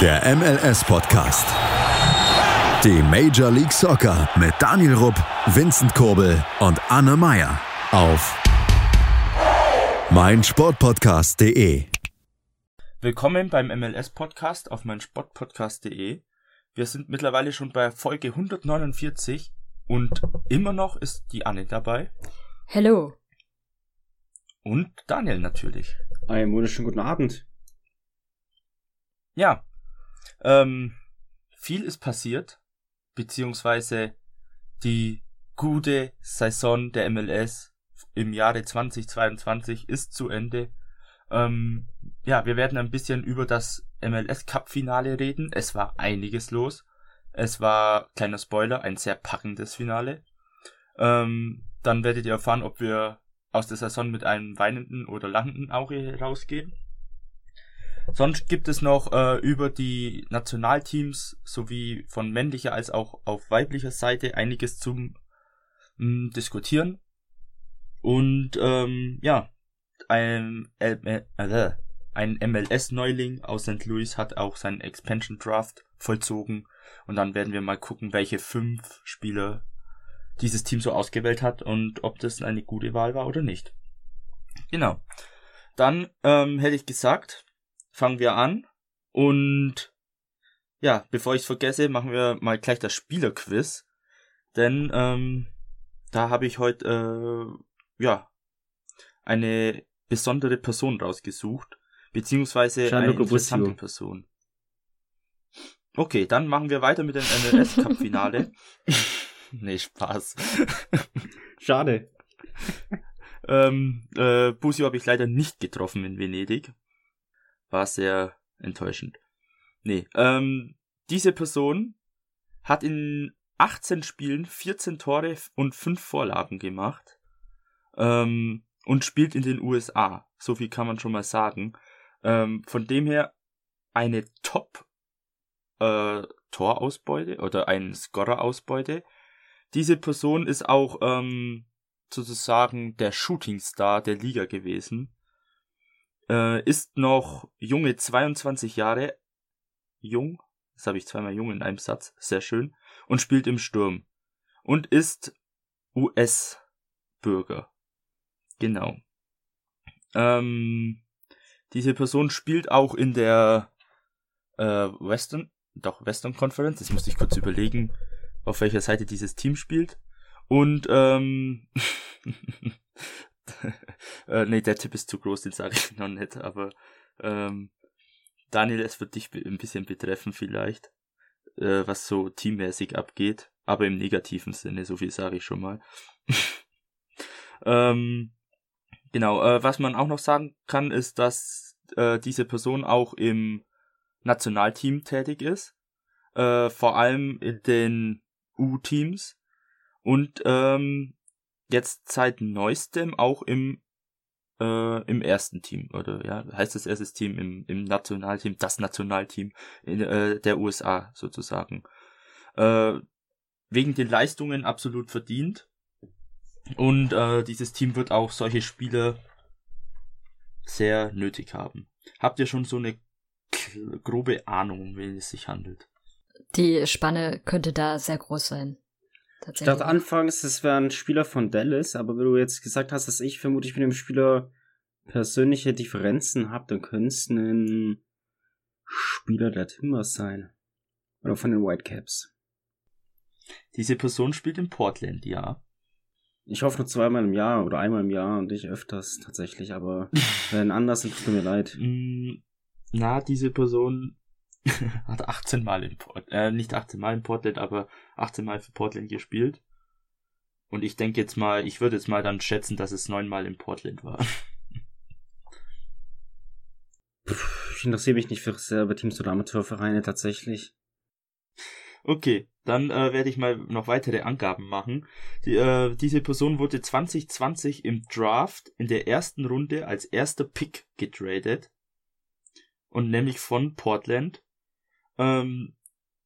Der MLS-Podcast. Die Major League Soccer mit Daniel Rupp, Vincent Kurbel und Anne Meyer auf meinsportpodcast.de. Willkommen beim MLS-Podcast auf meinsportpodcast.de. Wir sind mittlerweile schon bei Folge 149 und immer noch ist die Anne dabei. Hello. Und Daniel natürlich. Einen wunderschönen guten Abend. Ja, ähm, viel ist passiert, beziehungsweise die gute Saison der MLS im Jahre 2022 ist zu Ende. Ähm, ja, wir werden ein bisschen über das MLS Cup Finale reden. Es war einiges los. Es war, kleiner Spoiler, ein sehr packendes Finale. Ähm, dann werdet ihr erfahren, ob wir aus der Saison mit einem weinenden oder lachenden Auge rausgehen. Sonst gibt es noch äh, über die Nationalteams sowie von männlicher als auch auf weiblicher Seite einiges zum mh, hm, Diskutieren. Und ähm, ja, ein, äh, äh, ein MLS-Neuling aus St. Louis hat auch seinen Expansion Draft vollzogen. Und dann werden wir mal gucken, welche fünf Spieler dieses Team so ausgewählt hat und ob das eine gute Wahl war oder nicht. Genau. Dann ähm, hätte ich gesagt, fangen wir an. Und ja, bevor ich es vergesse, machen wir mal gleich das Spielerquiz. Denn ähm, da habe ich heute äh, ja eine besondere Person rausgesucht, beziehungsweise eine interessante Person. Okay, dann machen wir weiter mit dem MLS Cup Finale. nee, Spaß. Schade. ähm, äh, Busio habe ich leider nicht getroffen in Venedig war sehr enttäuschend. Nee, ähm, diese Person hat in 18 Spielen 14 Tore und 5 Vorlagen gemacht ähm, und spielt in den USA. So viel kann man schon mal sagen. Ähm, von dem her eine Top äh, Torausbeute oder ein Scorer-Ausbeute. Diese Person ist auch ähm, sozusagen der Shooting Star der Liga gewesen äh, ist noch junge 22 Jahre jung, das habe ich zweimal jung in einem Satz, sehr schön, und spielt im Sturm und ist US-Bürger. Genau. Ähm, diese Person spielt auch in der äh, Western, doch Western Conference, das musste ich kurz überlegen, auf welcher Seite dieses Team spielt. Und ähm, äh, nee, der Tipp ist zu groß, den sage ich noch nicht, aber ähm, Daniel, es wird dich ein bisschen betreffen vielleicht, äh, was so teammäßig abgeht, aber im negativen Sinne, so viel sage ich schon mal. ähm, genau, äh, was man auch noch sagen kann, ist, dass äh, diese Person auch im Nationalteam tätig ist, äh, vor allem in den U-Teams und ähm, jetzt seit neuestem auch im äh, im ersten Team oder ja heißt das erstes Team im, im Nationalteam das Nationalteam in, äh, der USA sozusagen äh, wegen den Leistungen absolut verdient und äh, dieses Team wird auch solche Spieler sehr nötig haben. Habt ihr schon so eine grobe Ahnung, um wen es sich handelt? Die Spanne könnte da sehr groß sein. Ich dachte anfangs, es wäre ein Spieler von Dallas, aber wenn du jetzt gesagt hast, dass ich vermutlich mit dem Spieler persönliche Differenzen habe, dann könnte es ein Spieler der Timbers sein. Oder von den Whitecaps. Diese Person spielt in Portland, ja. Ich hoffe nur zweimal im Jahr oder einmal im Jahr und ich öfters tatsächlich, aber wenn anders, dann tut mir leid. Mm, na, diese Person hat 18 Mal in Portland, äh, nicht 18 Mal in Portland, aber 18 Mal für Portland gespielt. Und ich denke jetzt mal, ich würde jetzt mal dann schätzen, dass es neunmal in Portland war. Ich interessiere mich nicht für selber Teams oder Amateurvereine tatsächlich. Okay, dann äh, werde ich mal noch weitere Angaben machen. Die, äh, diese Person wurde 2020 im Draft in der ersten Runde als erster Pick getradet. Und nämlich von Portland. Ähm,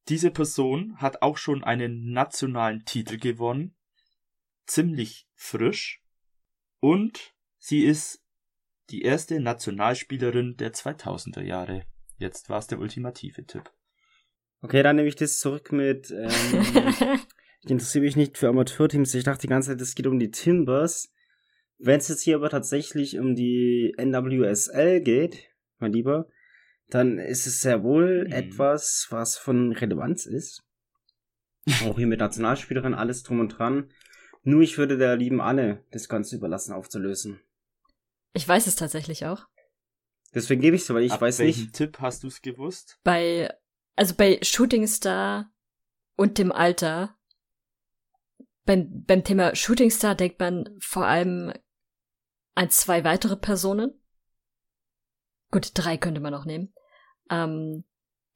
diese Person hat auch schon einen nationalen Titel gewonnen. Ziemlich frisch. Und sie ist die erste Nationalspielerin der 2000er Jahre. jetzt war es der ultimative Tipp. Okay, dann nehme ich das zurück mit. Ähm, ich interessiere mich nicht für Amateurteams. Ich dachte die ganze Zeit, es geht um die Timbers. Wenn es jetzt hier aber tatsächlich um die NWSL geht, mein Lieber, dann ist es sehr wohl Mhm. etwas, was von Relevanz ist. Auch hier mit Nationalspielerin, alles drum und dran. Nur ich würde der lieben Anne das Ganze überlassen aufzulösen. Ich weiß es tatsächlich auch. Deswegen gebe ich es, weil ich Ab weiß nicht. Tipp hast du es gewusst? Bei, also bei Shooting Star und dem Alter, beim, beim Thema Shooting Star denkt man vor allem an zwei weitere Personen. Gut, drei könnte man noch nehmen. Ähm,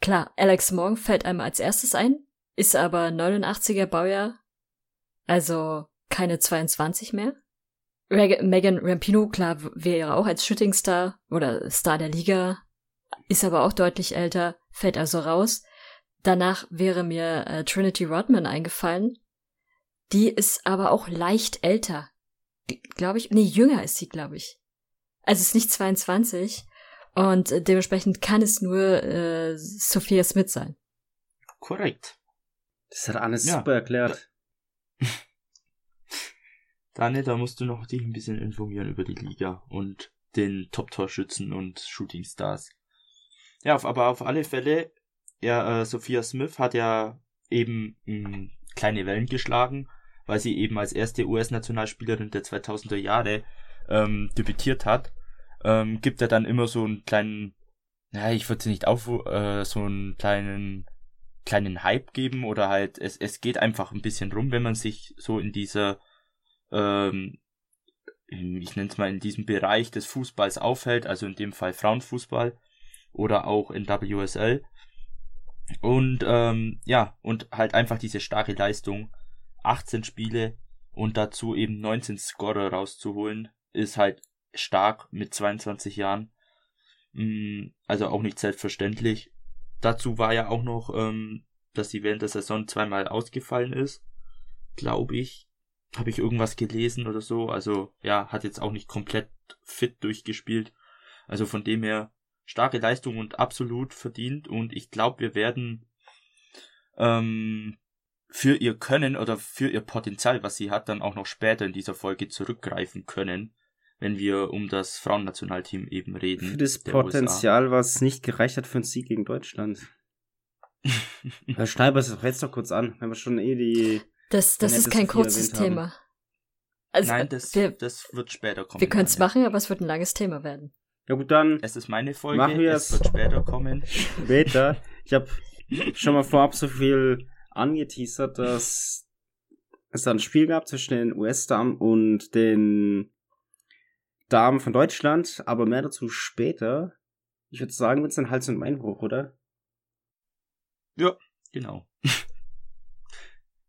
klar, Alex Morgan fällt einem als erstes ein, ist aber 89er Baujahr, also keine 22 mehr. Reg Megan Rampino, klar, wäre auch als Shooting Star oder Star der Liga, ist aber auch deutlich älter, fällt also raus. Danach wäre mir äh, Trinity Rodman eingefallen. Die ist aber auch leicht älter. Glaube ich. Nee, jünger ist sie, glaube ich. Also ist nicht 22. Und dementsprechend kann es nur äh, Sophia Smith sein. Korrekt. Das hat Anne Ja. super erklärt. Daniel, da musst du noch dich ein bisschen informieren über die Liga und den Top-Torschützen und Shooting Stars. Ja, auf, aber auf alle Fälle, ja, äh, Sophia Smith hat ja eben mh, kleine Wellen geschlagen, weil sie eben als erste US-Nationalspielerin der 2000er Jahre ähm, debütiert hat. Ähm, gibt er dann immer so einen kleinen, ja, ich würde sie nicht auf, äh, so einen kleinen kleinen Hype geben oder halt es, es geht einfach ein bisschen rum, wenn man sich so in dieser ähm, ich nenne es mal in diesem Bereich des Fußballs aufhält, also in dem Fall Frauenfußball oder auch in WSL. Und ähm, ja, und halt einfach diese starke Leistung, 18 Spiele und dazu eben 19 Scorer rauszuholen, ist halt stark mit 22 Jahren. Mm, Also auch nicht selbstverständlich. Dazu war ja auch noch, ähm, dass sie während der Saison zweimal ausgefallen ist, glaube ich habe ich irgendwas gelesen oder so. Also ja, hat jetzt auch nicht komplett fit durchgespielt. Also von dem her starke Leistung und absolut verdient. Und ich glaube, wir werden ähm, für ihr Können oder für ihr Potenzial, was sie hat, dann auch noch später in dieser Folge zurückgreifen können, wenn wir um das Frauennationalteam eben reden. Für das Potenzial, was nicht gereicht hat für einen Sieg gegen Deutschland. USA. Herr Schneiber, jetzt doch kurz an, wenn wir schon eh die. Das, das ist kein kurzes. Thema. Also, Nein, das, wir, das wird später kommen. wir können es machen, aber es wird ein langes Thema werden. Ja gut, dann Es ist meine Folge, Machen wir es es. wird später kommen. später. Ich habe schon mal vorab so viel angeteasert, dass es da ein Spiel gab zwischen den US-Damen und den Damen von Deutschland, aber mehr dazu später. Ich würde sagen, mit ein Hals- und Beinbruch, oder? Genau.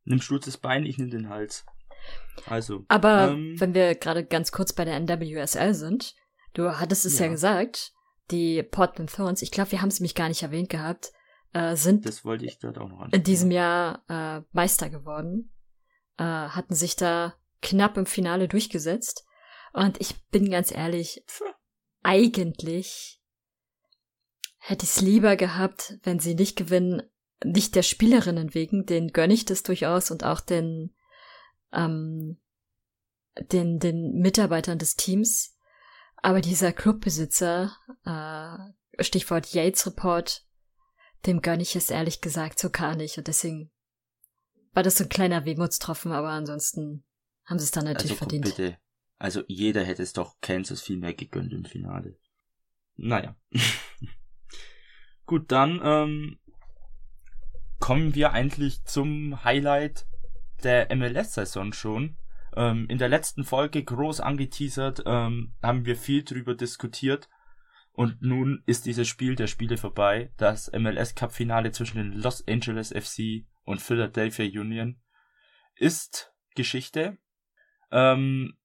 Nimmst du das Bein, ich nimm den Hals. Also. Aber ähm, wenn wir gerade ganz kurz bei der NWSL sind, du hattest es ja, Ja. gesagt, die Portland Thorns, ich glaube, wir haben es nämlich gar nicht erwähnt gehabt, äh, sind das wollte ich dort auch noch in diesem Jahr äh, Meister geworden, äh, hatten sich da knapp im Finale durchgesetzt. Und ich bin ganz ehrlich, eigentlich hätte ich es lieber gehabt, wenn sie nicht gewinnen, nicht der Spielerinnen wegen, den gönne ich das durchaus und auch den, ähm, den, den Mitarbeitern des Teams. Aber dieser Clubbesitzer, äh, Stichwort Yates Report, dem gönne ich es ehrlich gesagt so gar nicht. Und deswegen war das so ein kleiner Wehmutstropfen, aber ansonsten haben sie es dann natürlich also verdient. bitte. Also jeder hätte es doch Kansas viel mehr gegönnt im Finale. Naja. Gut, dann ähm, kommen wir eigentlich zum Highlight der MLS-Saison schon. Ähm, in der letzten Folge groß angeteasert, ähm, haben wir viel drüber diskutiert. Und nun ist dieses Spiel der Spiele vorbei. Das MLS Cup Finale zwischen den Los Angeles FC und Philadelphia Union ist Geschichte. Ähm,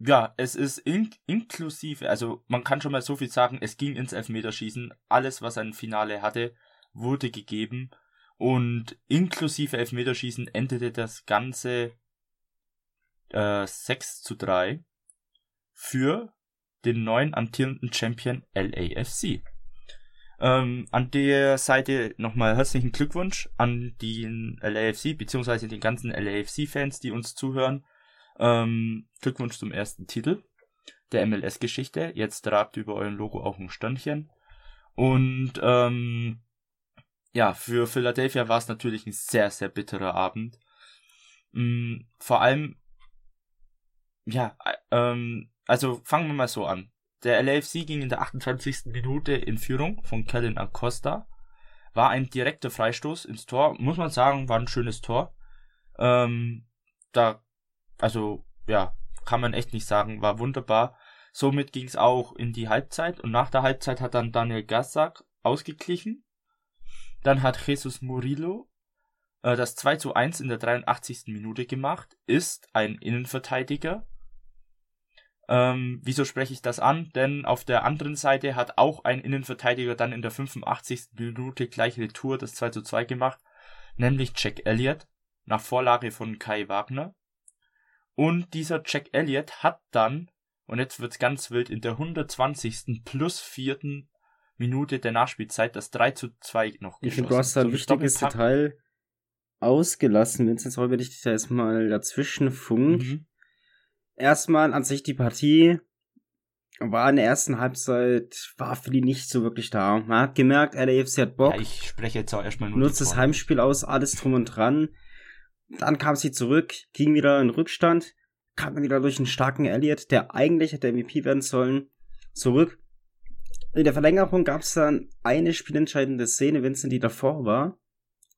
ja, es ist in inklusive, also man kann schon mal so viel sagen, es ging ins Elfmeterschießen. Alles, was ein Finale hatte, wurde gegeben. Und inklusive Elfmeterschießen endete das Ganze äh, 6 zu 3 für den neuen amtierenden Champion LAFC. Ähm, an der Seite nochmal herzlichen Glückwunsch an den LAFC, beziehungsweise den ganzen LAFC-Fans, die uns zuhören. Ähm, Glückwunsch zum ersten Titel der MLS-Geschichte. Jetzt trabt über euren Logo auch ein Sternchen. Und ähm, ja, für Philadelphia war es natürlich ein sehr, sehr bitterer Abend. Mhm, vor allem, ja, äh, ähm, also fangen wir mal so an. Der LAFC ging in der 28. Minute in Führung von Kellen Acosta. War ein direkter Freistoß ins Tor. Muss man sagen, war ein schönes Tor. Ähm, da, also, ja, kann man echt nicht sagen, war wunderbar. Somit ging es auch in die Halbzeit und nach der Halbzeit hat dann Daniel Gassack ausgeglichen. Dann hat Jesus Murillo äh, das 2 zu 1 in der 83. Minute gemacht, ist ein Innenverteidiger. Ähm, wieso spreche ich das an? Denn auf der anderen Seite hat auch ein Innenverteidiger dann in der 85. Minute gleich Retour das 2 zu 2 gemacht, nämlich Jack Elliott, nach Vorlage von Kai Wagner. Und dieser Jack Elliott hat dann, und jetzt wird's ganz wild, in der 120. plus vierten Minute der Nachspielzeit das 3 zu 2 noch Ich finde, du hast da ein wichtiges Detail ausgelassen, Vincent, ich dich da erstmal dazwischen funk. Mhm erstmal an sich die Partie war in der ersten Halbzeit, war Philly nicht so wirklich da. Man hat gemerkt, LAFC hat Bock. Ja, ich spreche jetzt auch erstmal nur. Nutzt das Heimspiel aus, alles drum und dran. Dann kam sie zurück, ging wieder in Rückstand, kam dann wieder durch einen starken Elliott, der eigentlich hätte MVP werden sollen, zurück. In der Verlängerung gab es dann eine spielentscheidende Szene, Vincent, die davor war.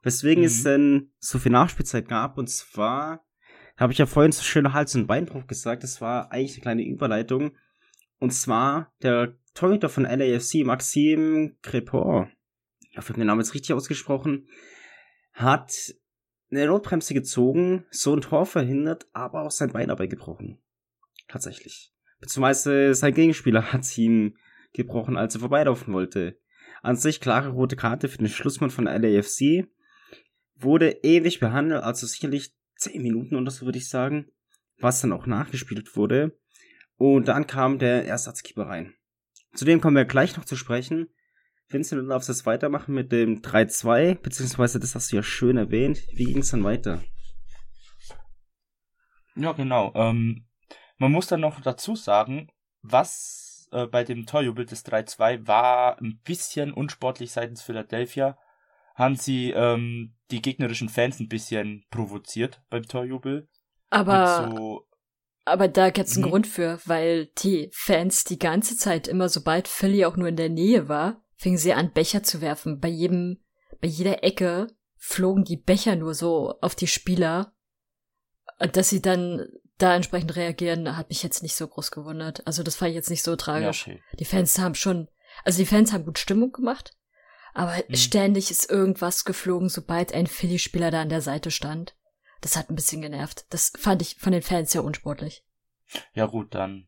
Weswegen mhm. es denn so viel Nachspielzeit gab, und zwar habe ich ja vorhin so schön Hals- und Beinbruch gesagt. Das war eigentlich eine kleine Überleitung. Und zwar der Torhüter von LAFC, Maxim Crepor, ich hoffe, ich habe den Namen jetzt richtig ausgesprochen, hat eine Notbremse gezogen, so ein Tor verhindert, aber auch sein Bein dabei gebrochen. Tatsächlich. Beziehungsweise sein Gegenspieler hat ihm gebrochen, als er vorbeilaufen wollte. An sich klare rote Karte für den Schlussmann von LAFC. Wurde ewig behandelt, also sicherlich 10 Minuten oder so würde ich sagen, was dann auch nachgespielt wurde. Und dann kam der Ersatzkeeper rein. Zudem kommen wir gleich noch zu sprechen. Vincent, du darfst jetzt weitermachen mit dem 3-2, beziehungsweise das hast du ja schön erwähnt. Wie ging es dann weiter? Ja, genau. Ähm, man muss dann noch dazu sagen, was äh, bei dem Torjubel des 3-2 war ein bisschen unsportlich seitens Philadelphia haben sie ähm, die gegnerischen Fans ein bisschen provoziert beim Torjubel. Aber, so aber da gibt's einen mhm. Grund für, weil die Fans die ganze Zeit immer, sobald Philly auch nur in der Nähe war, fingen sie an, Becher zu werfen. Bei jedem, bei jeder Ecke flogen die Becher nur so auf die Spieler. Dass sie dann da entsprechend reagieren, hat mich jetzt nicht so groß gewundert. Also das fand ich jetzt nicht so tragisch. Ja, okay. Die Fans haben schon, also die Fans haben gut Stimmung gemacht. Aber mhm. ständig ist irgendwas geflogen, sobald ein Philly-Spieler da an der Seite stand. Das hat ein bisschen genervt. Das fand ich von den Fans ja unsportlich. Ja gut, dann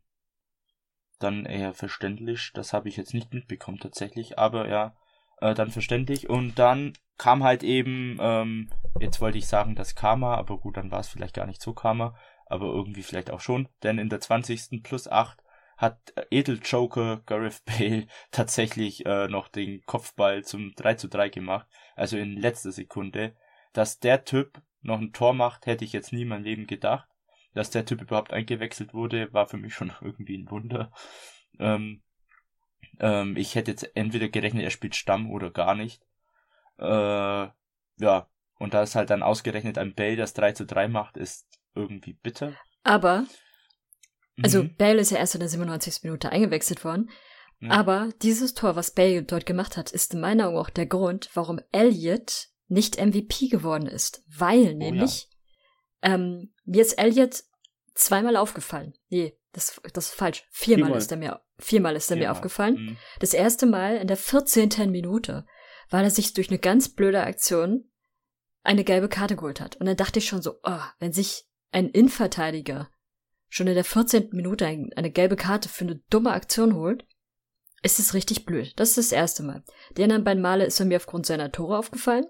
dann eher verständlich. Das habe ich jetzt nicht mitbekommen tatsächlich, aber ja, äh, dann verständlich. Und dann kam halt eben, ähm, jetzt wollte ich sagen, das Karma, aber gut, dann war es vielleicht gar nicht so Karma, aber irgendwie vielleicht auch schon, denn in der 20. plus 8 hat Edeljoker Gareth Bale tatsächlich äh, noch den Kopfball zum 3 zu 3 gemacht, also in letzter Sekunde. Dass der Typ noch ein Tor macht, hätte ich jetzt nie in meinem Leben gedacht. Dass der Typ überhaupt eingewechselt wurde, war für mich schon irgendwie ein Wunder. Ähm, ähm, ich hätte jetzt entweder gerechnet, er spielt Stamm oder gar nicht. Äh, ja, und da ist halt dann ausgerechnet ein Bale, das 3 zu 3 macht, ist irgendwie bitter. Aber also mhm. Bale ist ja erst in der 97. Minute eingewechselt worden. Mhm. Aber dieses Tor, was Bale dort gemacht hat, ist in meiner Augen auch der Grund, warum Elliot nicht MVP geworden ist. Weil oh, nämlich, ja. Ähm, mir ist Elliot zweimal aufgefallen. Nee, das, das ist falsch. Viermal, viermal. ist er mir, viermal ist er viermal. mir aufgefallen. Mhm. Das erste Mal in der 14. Minute, weil er sich durch eine ganz blöde Aktion eine gelbe Karte geholt hat. Und dann dachte ich schon so, oh, wenn sich ein Innenverteidiger schon in der 14. Minute eine gelbe Karte für eine dumme Aktion holt, ist es richtig blöd. Das ist das erste Mal. Die anderen beiden Male ist er mir aufgrund seiner Tore aufgefallen.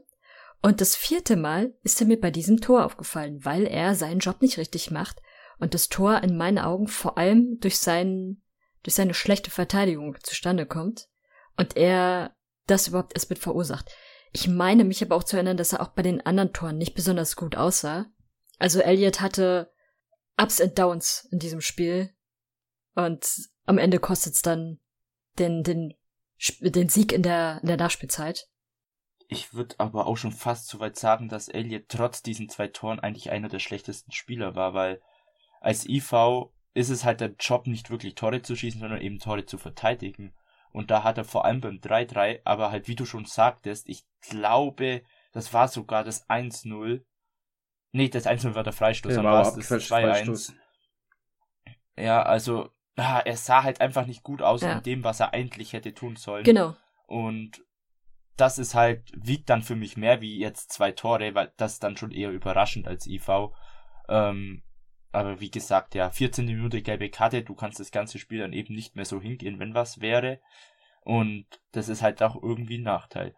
Und das vierte Mal ist er mir bei diesem Tor aufgefallen, weil er seinen Job nicht richtig macht und das Tor in meinen Augen vor allem durch seinen, durch seine schlechte Verteidigung zustande kommt und er das überhaupt erst mit verursacht. Ich meine mich aber auch zu erinnern, dass er auch bei den anderen Toren nicht besonders gut aussah. Also Elliot hatte Ups and Downs in diesem Spiel. Und am Ende kostet's dann den, den, den Sieg in der, in der Nachspielzeit. Ich würde aber auch schon fast so weit sagen, dass Elliot trotz diesen zwei Toren eigentlich einer der schlechtesten Spieler war, weil als IV ist es halt der Job, nicht wirklich Tore zu schießen, sondern eben Tore zu verteidigen. Und da hat er vor allem beim 3-3, aber halt wie du schon sagtest, ich glaube, das war sogar das 1-0. Nee, das 1-0 war der Freistoß, ja, dann war es das 2-1. Ja, also, ja, er sah halt einfach nicht gut aus ja. in dem, was er eigentlich hätte tun sollen. Genau. Und das ist halt, wiegt dann für mich mehr wie jetzt zwei Tore, weil das dann schon eher überraschend als IV. Ähm, aber wie gesagt, ja, 14 Minuten gelbe Karte, du kannst das ganze Spiel dann eben nicht mehr so hingehen, wenn was wäre. Und das ist halt auch irgendwie ein Nachteil.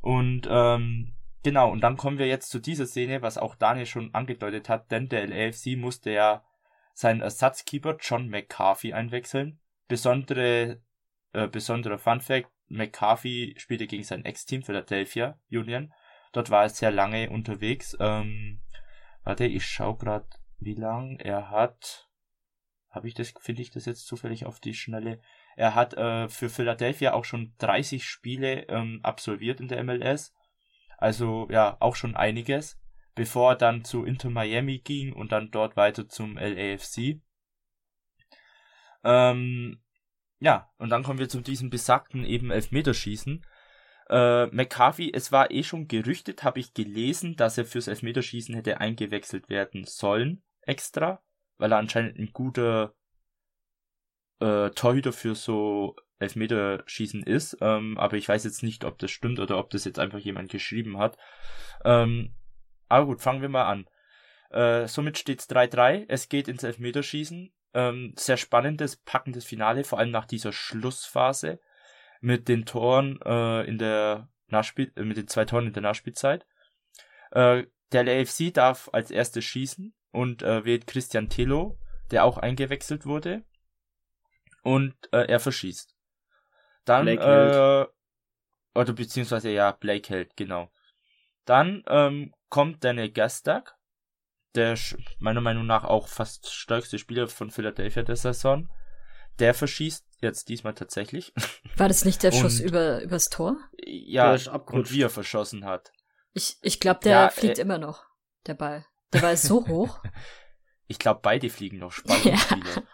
Und ähm, genau, und dann kommen wir jetzt zu dieser Szene, was auch Daniel schon angedeutet hat, denn der LAFC musste ja seinen Ersatzkeeper John McCarthy einwechseln. Besondere, äh, besonderer Fun Fact, McCarthy spielte gegen sein Ex-Team Philadelphia Union. Dort war er sehr lange unterwegs. Ähm, warte, ich schau grad wie lang er hat. Habe ich das, finde ich das jetzt zufällig auf die Schnelle? Er hat äh, für Philadelphia auch schon 30 Spiele ähm, absolviert in der MLS. Also ja, auch schon einiges. Bevor er dann zu Inter Miami ging und dann dort weiter zum LAFC. Ähm, ja, und dann kommen wir zu diesem besagten eben Elfmeterschießen. Äh, McCarthy, es war eh schon gerüchtet, habe ich gelesen, dass er fürs Elfmeterschießen hätte eingewechselt werden sollen extra, weil er anscheinend ein guter äh, Torhüter für so Elfmeterschießen ist. Ähm, aber ich weiß jetzt nicht, ob das stimmt oder ob das jetzt einfach jemand geschrieben hat. Ähm, aber gut, fangen wir mal an. Äh, somit steht's 3-3. Es geht ins Elfmeterschießen. Ähm, sehr spannendes, packendes Finale, vor allem nach dieser Schlussphase mit den Toren äh, in der Nachspiel äh, mit den zwei Toren in der Nachspielzeit. Äh, der LAFC darf als erstes schießen und äh, wählt Christian Telo, der auch eingewechselt wurde. Und äh, er verschießt. Dann, Blake äh, oder beziehungsweise ja, Blake hält, genau. Dann ähm, kommt Daniel Gastag, der meiner Meinung nach auch fast stärkste Spieler von Philadelphia der Saison. Der verschießt jetzt diesmal tatsächlich. War das nicht der Schuss über übers Tor? Ja, und wie er verschossen hat. Ich, ich glaube, der ja, fliegt äh, immer noch, der Ball. Der war so hoch. Ich glaube, beide fliegen noch Spannungsspiele.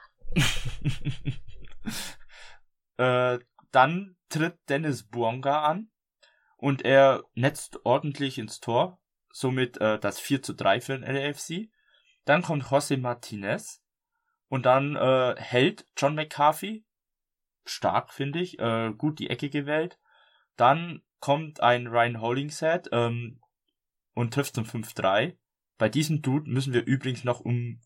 Ja. äh, dann tritt Dennis Buonga an und er netzt ordentlich ins Tor, somit äh, das 4 zu 3 für den LAFC. Dann kommt José Martinez und dann äh, hält John McCarthy, stark finde ich, äh, gut die Ecke gewählt. Dann kommt ein Ryan Hollingshead ähm, und trifft zum 5-3. Bei diesem Dude müssen wir übrigens noch um,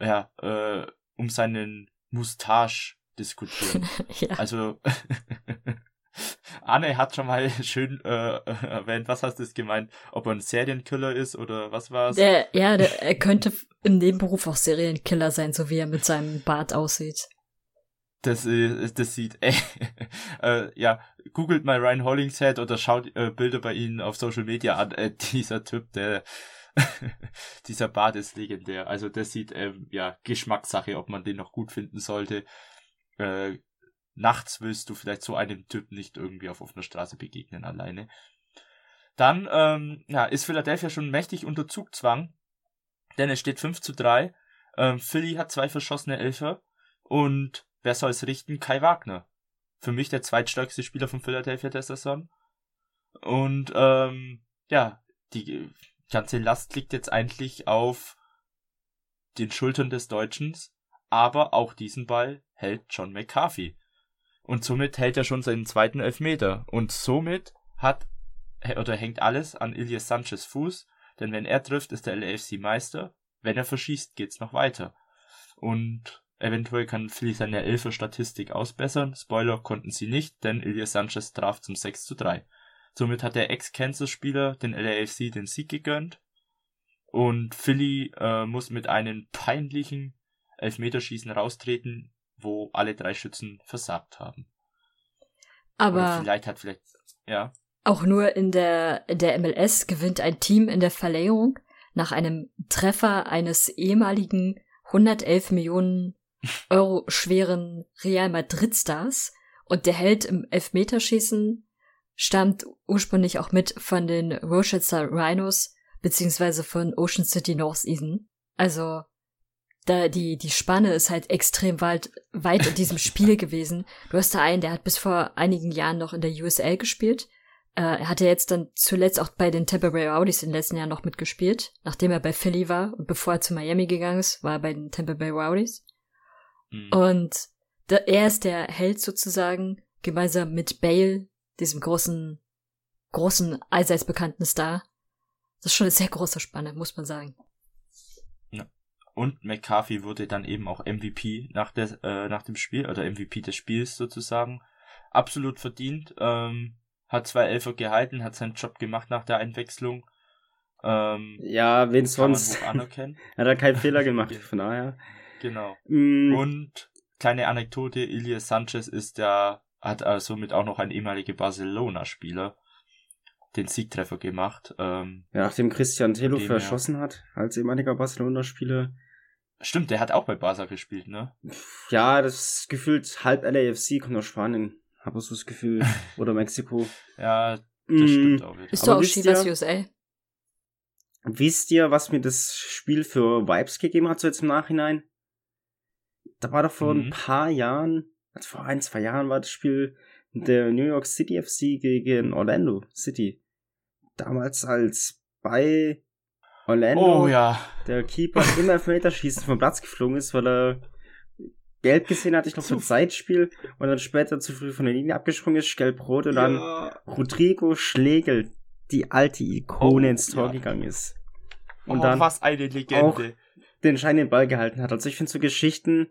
ja, äh, um seinen Mustache diskutieren. ja. Also, Anne hat schon mal schön äh, erwähnt, was hast du gemeint, ob er ein Serienkiller ist oder was war's? Der, ja, der, er könnte im Nebenberuf auch Serienkiller sein, so wie er mit seinem Bart aussieht. Das, äh, das sieht, äh, äh, ja, googelt mal Ryan Hollingshead oder schaut äh, Bilder bei ihnen auf Social Media an. Äh, dieser Typ, der, dieser Bart ist legendär. Also das sieht, ähm, ja, Geschmackssache, ob man den noch gut finden sollte. Äh, nachts willst du vielleicht so einem Typ nicht irgendwie auf offener Straße begegnen alleine. Dann, ähm, ja, ist Philadelphia schon mächtig unter Zugzwang, denn es steht 5 zu 3. Ähm, Philly hat zwei verschossene Elfer und wer soll es richten? Kai Wagner. Für mich der zweitstärkste Spieler von Philadelphia der Saison. Und ähm, ja, die ganze Last liegt jetzt eigentlich auf den Schultern des Deutschen, aber auch diesen Ball hält John McCarthy. Und somit hält er schon seinen zweiten Elfmeter. Und somit hat oder hängt alles an Ilias Sanchez Fuß, denn wenn er trifft, ist der LAFC Meister. Wenn er verschießt, geht's noch weiter. Und eventuell kann Philly seine Elfer-Statistik ausbessern. Spoiler konnten sie nicht, denn Ilias Sanchez traf zum 6 zu 3. Somit hat der Ex-Kansas-Spieler den LAFC den Sieg gegönnt. Und Philly äh, muss mit einem peinlichen Elfmeterschießen raustreten, wo alle drei Schützen versagt haben. Aber Oder vielleicht hat vielleicht Ja. Auch nur in der, in der MLS gewinnt ein Team in der Verlängerung nach einem Treffer eines ehemaligen 111 Millionen Euro schweren Real Madrid Stars und der Held im Elfmeterschießen stammt ursprünglich auch mit von den Rochester Rhinos beziehungsweise von Ocean City North Eden. Also da die die Spanne ist halt extrem weit weit in diesem Spiel gewesen. Du hast da einen, der hat bis vor einigen Jahren noch in der USL gespielt. Äh, er hatte jetzt dann zuletzt auch bei den Tampa Bay Rowdies in den letzten Jahren noch mitgespielt, nachdem er bei Philly war und bevor er zu Miami gegangen ist, war er bei den Tampa Bay Rowdies. Mhm. Und da, er ist der Held sozusagen, gemeinsam mit Bale, diesem großen, großen, allseits bekannten Star. Das ist schon eine sehr große Spanne, muss man sagen. Und McCarthy wurde dann eben auch MVP nach, der, äh, nach dem Spiel, oder MVP des Spiels sozusagen. Absolut verdient. Ähm, hat zwei Elfer gehalten, hat seinen Job gemacht nach der Einwechslung. Ähm, ja, wen sonst? anerkennen. hat er keinen Fehler gemacht, von daher. Genau. Mm. Und kleine Anekdote, Ilias Sanchez ist ja, hat äh, somit auch noch ein ehemaliger Barcelona-Spieler den Siegtreffer gemacht. Ähm, ja, nachdem Christian Telo verschossen hat, als ehemaliger Barcelona-Spieler. Stimmt, der hat auch bei Barca gespielt, ne? Ja, das gefühlt halb LAFC kommt aus Spanien. Habe so das Gefühl. Oder Mexiko. ja, das mm. stimmt auch wieder. Ist doch auch Chivas USA. Wisst ihr, was mir das Spiel für Vibes gegeben hat, so jetzt im Nachhinein? Da war doch vor mhm. ein paar Jahren, also vor ein, zwei Jahren war das Spiel der New York City FC gegen Orlando City. Damals als bei Orlando oh, ja. der Keeper im Elfmeterschießen vom Platz geflogen ist, weil er gelb gesehen hat, ich glaube, für ein Zeitspiel und dann später zu früh von der Linie abgesprungen ist, gelb-rot und ja. dann Rodrigo Schlegel, die alte Ikone, oh, ins Tor ja. gegangen ist. Und oh, dann was eine Legende. Auch den entscheidenden Ball gehalten hat. Also ich finde so Geschichten,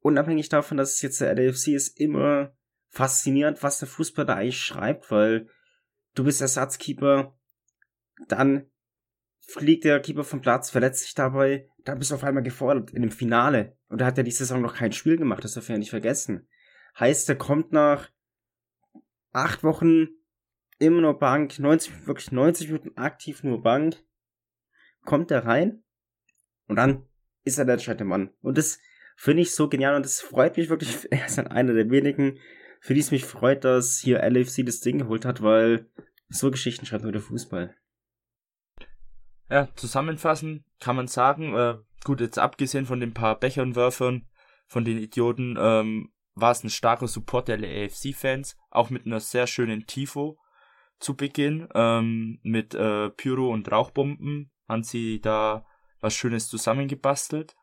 unabhängig davon, dass es jetzt der LFC ist, immer faszinierend, was der Fußball da eigentlich schreibt, weil du bist Ersatzkeeper, dann fliegt der Keeper vom Platz, verletzt sich dabei, dann bist du auf einmal gefordert in dem Finale. Und da hat er die Saison noch kein Spiel gemacht, das darf er ja nicht vergessen. Heißt, er kommt nach acht Wochen immer nur Bank, 90, wirklich 90 Minuten aktiv nur Bank, kommt er rein und dann ist er der entscheidende Mann. Und das finde ich so genial und das freut mich wirklich. Er ist dann einer der wenigen, für die es mich freut, dass hier LFC das Ding geholt hat, weil so Geschichten schreibt nur der Fußball. Ja, zusammenfassend kann man sagen, äh, gut, jetzt abgesehen von den paar Bechernwerfern, von den Idioten, ähm, war es ein starker Support der AFC-Fans, auch mit einer sehr schönen Tifo zu Beginn, ähm, mit äh, Pyro und Rauchbomben haben sie da was Schönes zusammengebastelt.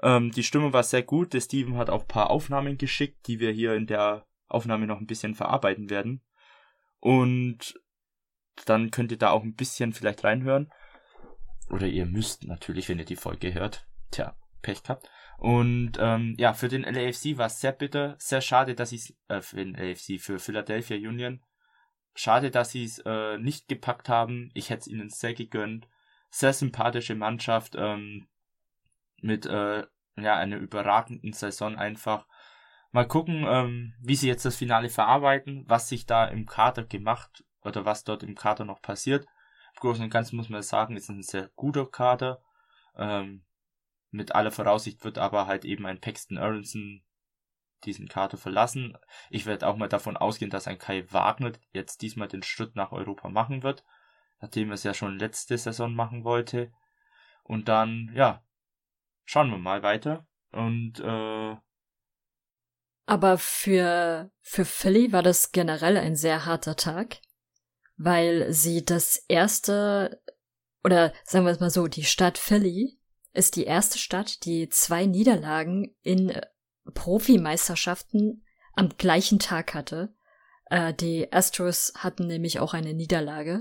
Ähm, die Stimmung war sehr gut, der Steven hat auch paar Aufnahmen geschickt, die wir hier in der Aufnahme noch ein bisschen verarbeiten werden. Und dann könnt ihr da auch ein bisschen vielleicht reinhören. Oder ihr müsst natürlich, wenn ihr die Folge hört. Tja, Pech gehabt. Und ähm, ja, für den LAFC war es sehr bitter, sehr schade, dass sie es, äh, für den LAFC, für Philadelphia Union, schade, dass sie es äh, nicht gepackt haben. Ich hätte es ihnen sehr gegönnt. Sehr sympathische Mannschaft, ähm, mit äh, ja, einer überragenden Saison einfach. Mal gucken, ähm, wie sie jetzt das Finale verarbeiten, was sich da im Kader gemacht oder was dort im Kader noch passiert. Großen und Ganzen muss man sagen, ist ein sehr guter Kader. Ähm, mit aller Voraussicht wird aber halt eben ein Paxton Aronson diesen Kader verlassen. Ich werde auch mal davon ausgehen, dass ein Kai Wagner jetzt diesmal den Schritt nach Europa machen wird, nachdem er es ja schon letzte Saison machen wollte. Und dann, ja, schauen wir mal weiter. Und äh, aber für für Philly war das generell ein sehr harter Tag weil sie das erste, oder sagen wir es mal so, die Stadt Philly ist die erste Stadt, die zwei Niederlagen in Profimeisterschaften am gleichen Tag hatte. Äh, die Astros hatten nämlich auch eine Niederlage.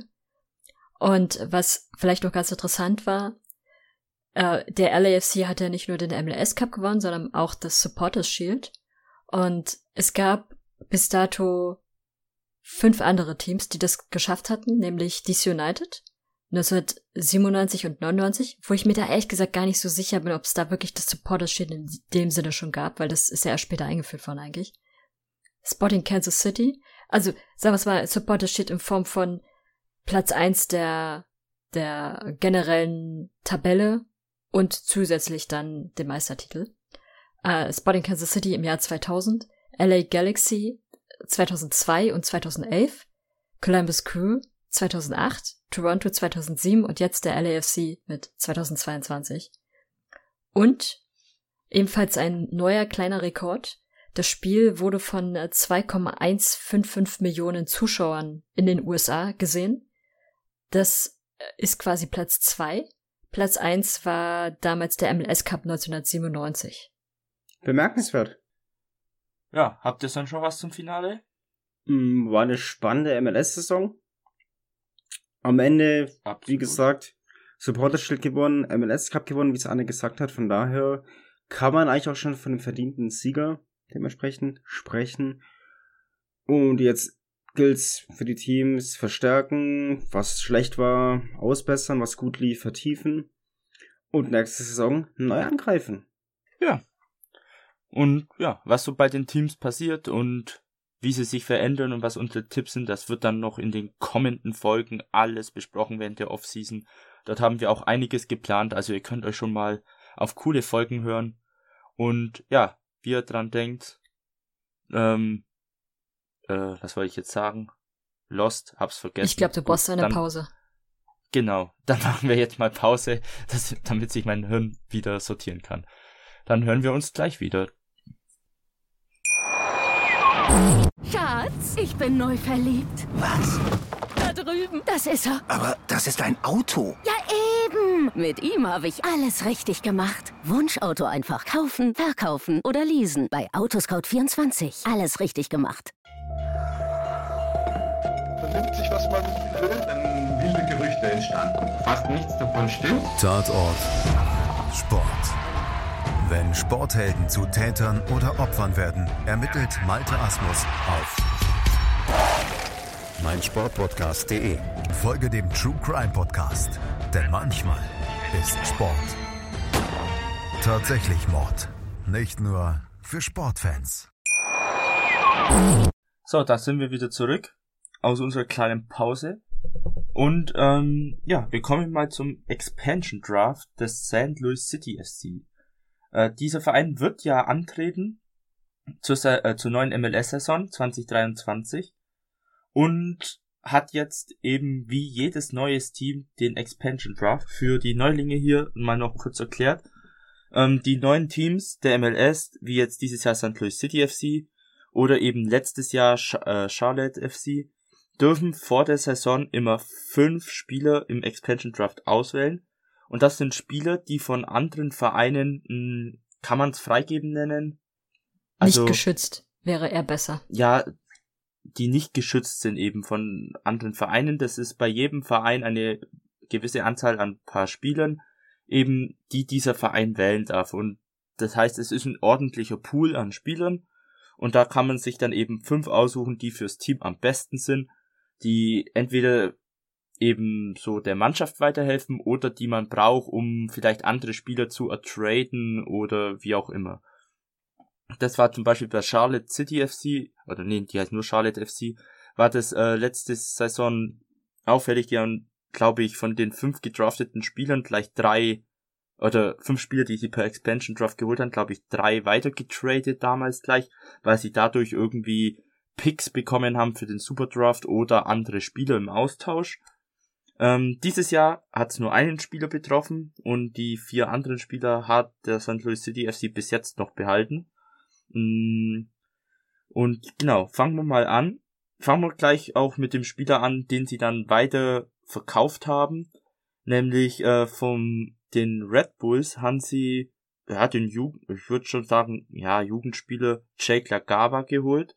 Und was vielleicht noch ganz interessant war, äh, der LAFC hat ja nicht nur den MLS Cup gewonnen, sondern auch das Supporters Shield. Und es gab bis dato fünf andere Teams, die das geschafft hatten, nämlich DC United 1997 und 99, wo ich mir da ehrlich gesagt gar nicht so sicher bin, ob es da wirklich das Supporters Shield in dem Sinne schon gab, weil das ist ja erst später eingeführt worden eigentlich. Sporting Kansas City, Also, sagen wir mal, Supporter steht in Form von Platz eins der, der generellen Tabelle und zusätzlich dann den Meistertitel. Äh, Sporting Kansas City im Jahr 2000, LA Galaxy 2002 und 2011, Columbus Crew 2008, Toronto 2007 und jetzt der LAFC mit 2022. Und ebenfalls ein neuer kleiner Rekord. Das Spiel wurde von 2,155 Millionen Zuschauern in den USA gesehen. Das ist quasi Platz zwei. Platz eins war damals der MLS Cup 1997. Bemerkenswert. Ja, habt ihr dann schon was zum Finale? Mm, War eine spannende MLS-Saison. Am Ende, Absolut. wie gesagt, Supporter Shield gewonnen, MLS Cup gewonnen, wie es Anne gesagt hat. Von daher kann man eigentlich auch schon von einem verdienten Sieger dementsprechend sprechen. Und jetzt gilt's für die Teams verstärken, was schlecht war, ausbessern, was gut lief, vertiefen. Und nächste Saison neu angreifen. Ja. Und ja, was so bei den Teams passiert und wie sie sich verändern und was unsere Tipps sind, das wird dann noch in den kommenden Folgen alles besprochen während der Offseason. Dort haben wir auch einiges geplant, also ihr könnt euch schon mal auf coole Folgen hören. Und ja, wie ihr dran denkt, ähm, äh, was wollte ich jetzt sagen? Lost, hab's vergessen. Ich glaube, du brauchst eine Pause. Genau, dann machen wir jetzt mal Pause, dass, damit sich mein Hirn wieder sortieren kann. Dann hören wir uns gleich wieder. Schatz, ich bin neu verliebt. Was? Da drüben. Das ist er. Aber das ist ein Auto. Ja, eben. Mit ihm habe ich alles richtig gemacht. Wunschauto einfach kaufen, verkaufen oder leasen. Bei Autoscout24. Alles richtig gemacht. vernimmt sich, was man will. Dann wilde Gerüchte entstanden. Fast nichts davon stimmt. Tatort Sport. Wenn Sporthelden zu Tätern oder Opfern werden, ermittelt Malte Asmus auf meinsportpodcast.de. Folge dem True Crime Podcast, denn manchmal ist Sport tatsächlich Mord. Nicht nur für Sportfans. So, da sind wir wieder zurück aus unserer kleinen Pause. Und ähm, ja, wir kommen mal zum Expansion Draft des St. Louis City SC. Äh, dieser Verein wird ja antreten zur, äh, zur neuen MLS-Saison 2023 und hat jetzt eben wie jedes neues Team den Expansion Draft. Für die Neulinge hier mal noch kurz erklärt. Ähm, die neuen Teams der MLS, wie jetzt dieses Jahr St. Louis City FC, oder eben letztes Jahr Sch äh, Charlotte FC, dürfen vor der Saison immer fünf Spieler im Expansion Draft auswählen. Und das sind Spieler, die von anderen Vereinen, mh, kann man es freigeben nennen? Also, Nicht geschützt wäre eher besser. ja, die nicht geschützt sind eben von anderen Vereinen. Das ist bei jedem Verein eine gewisse Anzahl an paar Spielern, eben die dieser Verein wählen darf. Und das heißt, es ist ein ordentlicher Pool an Spielern. Und da kann man sich dann eben fünf aussuchen, die fürs Team am besten sind, die entweder eben so der Mannschaft weiterhelfen oder die man braucht, um vielleicht andere Spieler zu ertraden oder wie auch immer. Das war zum Beispiel bei Charlotte City FC, oder nee, die heißt nur Charlotte FC, war das äh, letzte Saison auffällig, die haben, glaube ich, von den fünf gedrafteten Spielern gleich drei, oder fünf Spieler, die sie per Expansion Draft geholt haben, glaube ich, drei weiter getradet damals gleich, weil sie dadurch irgendwie Picks bekommen haben für den Super Draft oder andere Spieler im Austausch. Ähm, dieses Jahr hat es nur einen Spieler betroffen und die vier anderen Spieler hat der St. Louis City FC bis jetzt noch behalten. Mm, Und genau, fangen wir mal an. Fangen wir gleich auch mit dem Spieler an, den sie dann weiter verkauft haben. Nämlich äh, vom den Red Bulls haben sie, ja, den Jugend, ich würde schon sagen, ja, Jugendspieler Jake Lagaba geholt,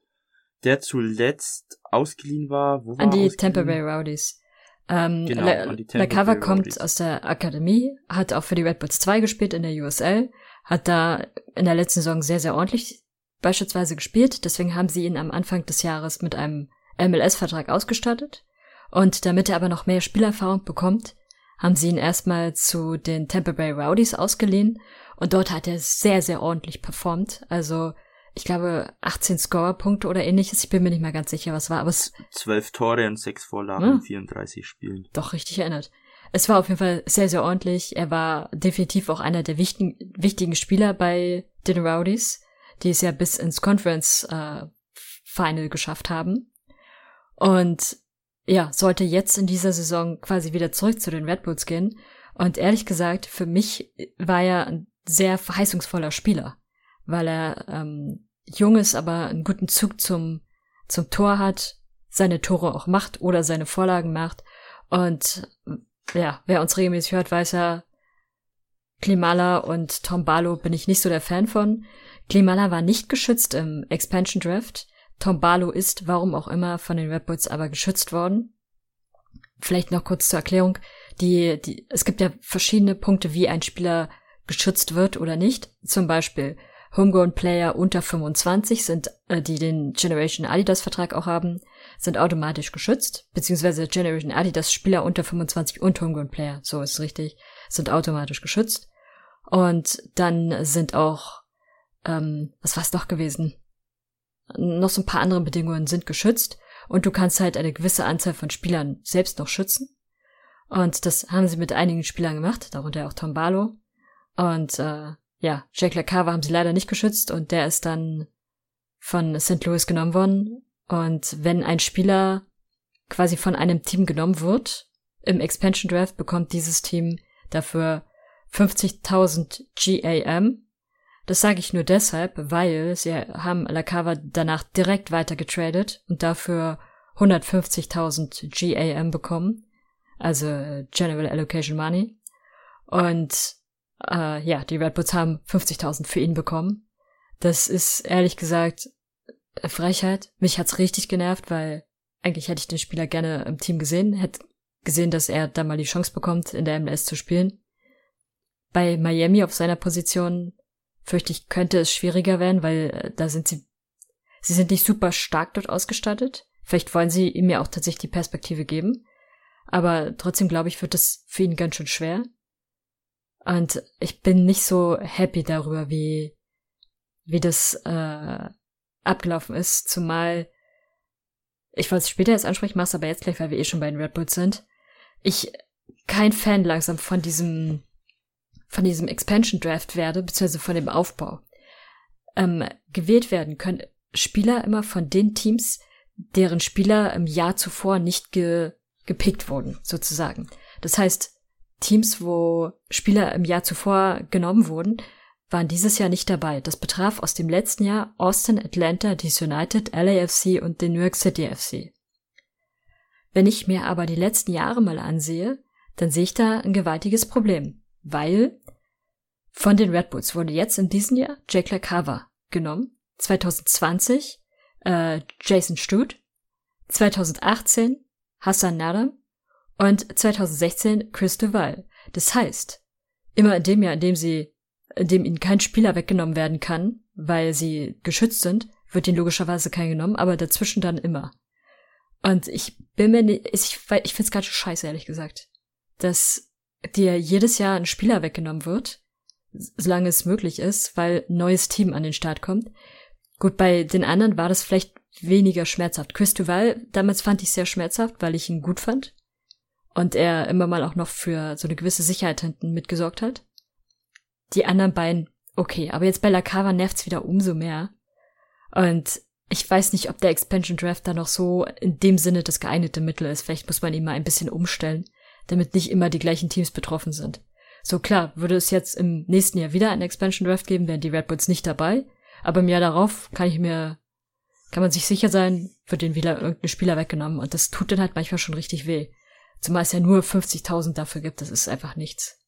der zuletzt ausgeliehen war. Wo war An die? Tampa Bay Rowdies. Ähm, Genau, La, an die Tampa La Cava Bay kommt aus der Akademie, hat auch für die Red Bulls 2 gespielt in der USL, hat da in der letzten Saison sehr, sehr ordentlich beispielsweise gespielt. Deswegen haben sie ihn am Anfang des Jahres mit einem MLS-Vertrag ausgestattet. Und damit er aber noch mehr Spielerfahrung bekommt, haben sie ihn erstmal zu den Tampa Bay Rowdies ausgeliehen. Und dort hat er sehr, sehr ordentlich performt. Also ich glaube, 18 Scorer-Punkte oder ähnliches. Ich bin mir nicht mehr ganz sicher, was war, aber es 12 Tore und 6 Vorlagen Ja. in 34 Spielen. doch richtig erinnert. Es war auf jeden Fall sehr, sehr ordentlich. Er war definitiv auch einer der wichtigen, wichtigen Spieler bei den Rowdies, die es ja bis ins Conference äh, Final geschafft haben. Und ja, sollte jetzt in dieser Saison quasi wieder zurück zu den Red Bulls gehen. Und ehrlich gesagt, für mich war er ein sehr verheißungsvoller Spieler, weil er ähm, jung ist, aber einen guten Zug zum, zum Tor hat, seine Tore auch macht oder seine Vorlagen macht. Und ja, wer uns regelmäßig hört, weiß ja, Klimala und Tom Barlow bin ich nicht so der Fan von. Klimala war nicht geschützt im Expansion Draft. Tom Barlow ist, warum auch immer, von den Red Bulls aber geschützt worden. Vielleicht noch kurz zur Erklärung. Die, die, es gibt ja verschiedene Punkte, wie ein Spieler geschützt wird oder nicht. Zum Beispiel Homegrown Player unter 25 sind, äh, die den Generation Adidas Vertrag auch haben, sind automatisch geschützt, beziehungsweise Generation Adidas Spieler unter 25 und Homegrown Player, so ist es richtig, sind automatisch geschützt. Und dann sind auch, ähm, was war es noch gewesen? Noch so ein paar andere Bedingungen sind geschützt und du kannst halt eine gewisse Anzahl von Spielern selbst noch schützen. Und das haben sie mit einigen Spielern gemacht, darunter auch Tom Barlow. Und äh, ja, Jack LaCava haben sie leider nicht geschützt und der ist dann von St. Louis genommen worden. Und wenn ein Spieler quasi von einem Team genommen wird, im Expansion Draft bekommt dieses Team dafür 50.000 GAM. Das sage ich nur deshalb, weil sie haben LaCava danach direkt weiter getradet und dafür 150.000 GAM bekommen, also General Allocation Money. Und äh, ja, die Red Bulls haben 50.000 für ihn bekommen. Das ist ehrlich gesagt Frechheit. Mich hat's richtig genervt, weil eigentlich hätte ich den Spieler gerne im Team gesehen, hätte gesehen, dass er da mal die Chance bekommt, in der MLS zu spielen. Bei Miami auf seiner Position fürchte ich, könnte es schwieriger werden, weil äh, da sind sie, sie sind nicht super stark dort ausgestattet. Vielleicht wollen sie ihm ja auch tatsächlich die Perspektive geben. Aber trotzdem glaube ich, wird es für ihn ganz schön schwer. Und ich bin nicht so happy darüber, wie, wie das äh, abgelaufen ist, zumal ich wollte es später jetzt ansprechen, mach's aber jetzt gleich, weil wir eh schon bei den Red Bulls sind. Ich kein Fan langsam von diesem von diesem Expansion Draft werde, beziehungsweise von dem Aufbau. Ähm, gewählt werden können Spieler immer von den Teams, deren Spieler im Jahr zuvor nicht ge gepickt wurden, sozusagen. Das heißt, Teams, wo Spieler im Jahr zuvor genommen wurden, waren dieses Jahr nicht dabei. Das betraf aus dem letzten Jahr Austin, Atlanta, DC United, LAFC und den New York City FC. Wenn ich mir aber die letzten Jahre mal ansehe, dann sehe ich da ein gewaltiges Problem, weil von den Red Bulls wurde jetzt in diesem Jahr Jake LaCava genommen, 2020 äh, Jason Stute, 2018 Hassan Nadam und 2016 Chris Duval. Das heißt, immer in dem Jahr, in dem sie, in dem ihnen kein Spieler weggenommen werden kann, weil sie geschützt sind, wird ihnen logischerweise kein genommen, aber dazwischen dann immer. Und ich bin mir nicht, ich, ich find's gerade scheiße, ehrlich gesagt, dass dir jedes Jahr ein Spieler weggenommen wird, solange es möglich ist, weil neues Team an den Start kommt. Gut, bei den anderen war das vielleicht weniger schmerzhaft. Chris Duval, damals fand ich sehr schmerzhaft, weil ich ihn gut fand. Und er immer mal auch noch für so eine gewisse Sicherheit hinten mitgesorgt hat. Die anderen beiden, okay, aber jetzt bei Lacava nervt's wieder umso mehr. Und ich weiß nicht, ob der Expansion Draft da noch so in dem Sinne das geeignete Mittel ist. Vielleicht muss man ihn mal ein bisschen umstellen, damit nicht immer die gleichen Teams betroffen sind. So klar, würde es jetzt im nächsten Jahr wieder einen Expansion Draft geben, wären die Red Bulls nicht dabei. Aber im Jahr darauf kann ich mir, kann man sich sicher sein, wird den wieder irgendein Spieler weggenommen. Und das tut dann halt manchmal schon richtig weh. Zumal es ja nur 50.000 dafür gibt, das ist einfach nichts.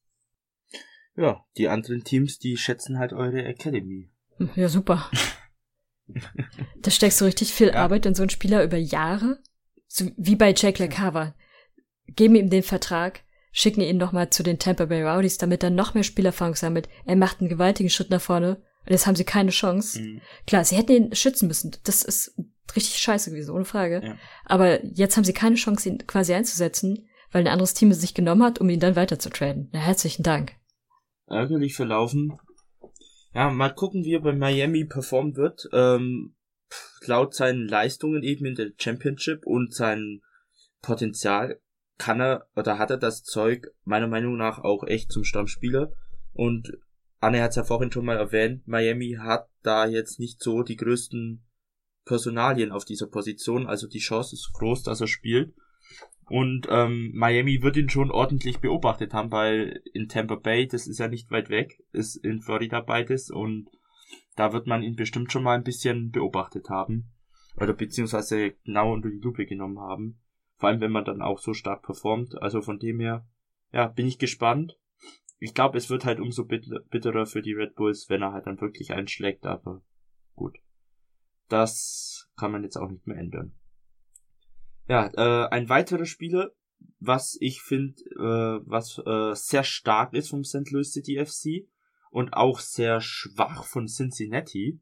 Ja, die anderen Teams, die schätzen halt eure Academy. Hm, Ja, super. da steckst du richtig viel Ja. Arbeit in so einen Spieler über Jahre. So wie bei Jack LaCava. Geben ihm den Vertrag, schicken ihn nochmal zu den Tampa Bay Rowdies, damit er noch mehr Spielerfahrung sammelt. Er macht einen gewaltigen Schritt nach vorne. Und jetzt haben sie keine Chance. Mhm. Klar, sie hätten ihn schützen müssen. Das ist richtig scheiße gewesen, ohne Frage. Ja. Aber jetzt haben sie keine Chance, ihn quasi einzusetzen, weil ein anderes Team es sich genommen hat, um ihn dann weiter zu traden. Na, herzlichen Dank. Ärgerlich verlaufen. Ja, mal gucken, wie er bei Miami performen wird. Ähm, laut seinen Leistungen eben in der Championship und sein Potenzial kann er oder hat er das Zeug meiner Meinung nach auch echt zum Stammspieler. Und Anne hat es ja vorhin schon mal erwähnt, Miami hat da jetzt nicht so die größten Personalien auf dieser Position, also die Chance ist groß, dass er spielt. Und ähm, Miami wird ihn schon ordentlich beobachtet haben, weil in Tampa Bay, das ist ja nicht weit weg, ist in Florida beides und da wird man ihn bestimmt schon mal ein bisschen beobachtet haben. Oder beziehungsweise genau unter die Lupe genommen haben. Vor allem, wenn man dann auch so stark performt. Also von dem her, ja, bin ich gespannt. Ich glaube, es wird halt umso bitterer für die Red Bulls, wenn er halt dann wirklich einschlägt, aber gut. Das kann man jetzt auch nicht mehr ändern. Ja, äh, ein weiterer Spieler, was ich finde, äh, was äh, sehr stark ist vom St. Louis City FC und auch sehr schwach von Cincinnati,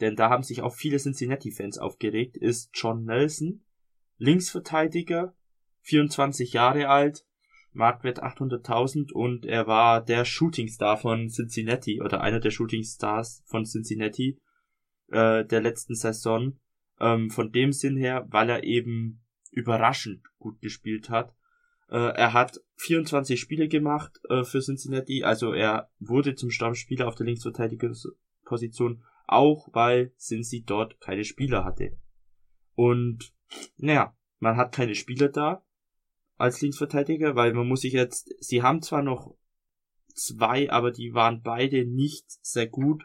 denn da haben sich auch viele Cincinnati-Fans aufgeregt, ist John Nelson, Linksverteidiger, 24 Jahre alt, Marktwert 800.000 und er war der Shootingstar von Cincinnati oder einer der Shootingstars von Cincinnati äh, der letzten Saison. Ähm, von dem Sinn her, weil er eben überraschend gut gespielt hat. Äh, er hat 24 Spiele gemacht äh, für Cincinnati, also er wurde zum Stammspieler auf der Linksverteidigerposition, auch weil Cincy dort keine Spieler hatte. Und naja, man hat keine Spieler da als Linksverteidiger, weil man muss sich jetzt, sie haben zwar noch zwei, aber die waren beide nicht sehr gut,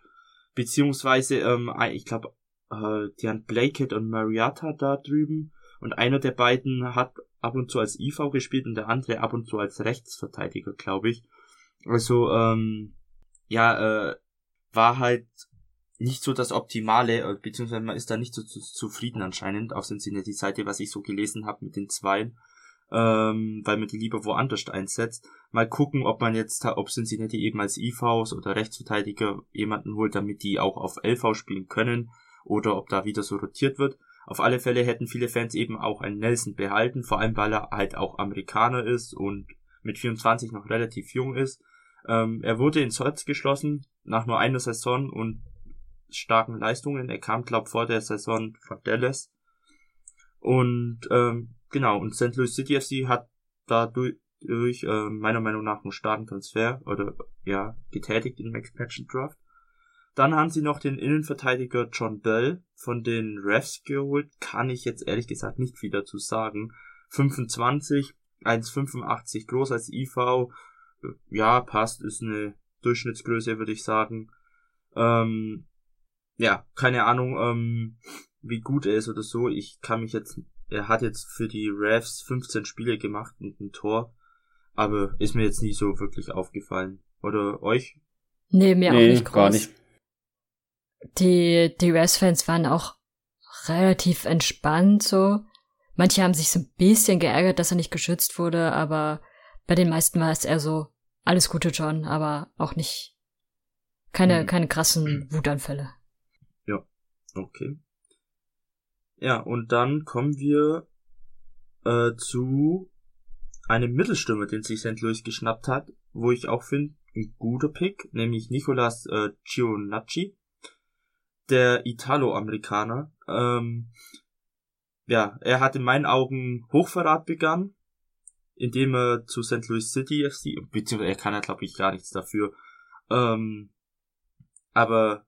beziehungsweise ähm, ich glaube, äh, die haben Blackett und Marietta da drüben und einer der beiden hat ab und zu als IV gespielt und der andere ab und zu als Rechtsverteidiger, glaube ich. Also, ähm, ja, äh, war halt nicht so das Optimale, äh, beziehungsweise man ist da nicht so zu, zufrieden anscheinend auf Cincinnati Seite, was ich so gelesen habe mit den zwei, ähm, weil man die lieber woanders einsetzt. Mal gucken, ob man jetzt, ob Cincinnati eben als IVs oder Rechtsverteidiger jemanden holt, damit die auch auf LV spielen können, oder ob da wieder so rotiert wird. Auf alle Fälle hätten viele Fans eben auch einen Nelson behalten, vor allem weil er halt auch Amerikaner ist und mit 24 noch relativ jung ist. Ähm, er wurde in Solz geschlossen nach nur einer Saison und starken Leistungen. Er kam, glaub, vor der Saison von Dallas. Und ähm, genau, und St. Louis City FC hat dadurch äh, meiner Meinung nach einen starken Transfer oder ja getätigt im Expansion Draft. Dann haben sie noch den Innenverteidiger John Bell von den Refs geholt. Kann ich jetzt ehrlich gesagt nicht viel dazu sagen. 25, 1,85 groß als IV. Ja, passt, ist eine Durchschnittsgröße, würde ich sagen. Ähm, ja, keine Ahnung, ähm, wie gut er ist oder so. Ich kann mich jetzt, er hat jetzt für die Refs 15 Spiele gemacht und ein Tor. Aber ist mir jetzt nie so wirklich aufgefallen. Oder euch? Nee, mir nee, auch nicht groß. Gar nicht die, die Rest-Fans waren auch relativ entspannt so. Manche haben sich so ein bisschen geärgert, dass er nicht geschützt wurde, aber bei den meisten war es eher so, alles Gute, John, aber auch nicht, keine, mhm. keine krassen Wutanfälle. Ja, okay. Ja, und dann kommen wir äh, zu einem Mittelstürmer, den sich St. Louis geschnappt hat, wo ich auch finde, ein guter Pick, nämlich Nicolas äh, Gionacci der Italo-Amerikaner. Ähm, ja, er hat in meinen Augen Hochverrat begangen, indem er zu St. Louis City FC, beziehungsweise er kann ja glaube ich gar nichts dafür. Ähm, aber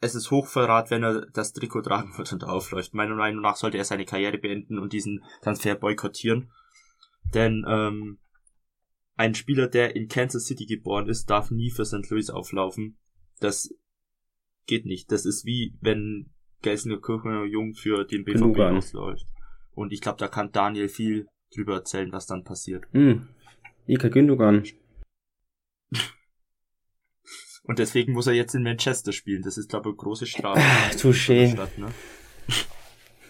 es ist Hochverrat, wenn er das Trikot tragen wird und aufläuft. Meiner Meinung nach sollte er seine Karriere beenden und diesen Transfer boykottieren. Denn ähm, ein Spieler, der in Kansas City geboren ist, darf nie für St. Louis auflaufen. Das geht nicht. Das ist wie wenn Gelsenkirchener Jung für den BVB ausläuft. Und ich glaube, da kann Daniel viel drüber erzählen, was dann passiert. Hm. Ika Gündogan. Und deswegen muss er jetzt in Manchester spielen. Das ist, glaube ich, eine große Strafe. Ah, touché. Stadt, ne?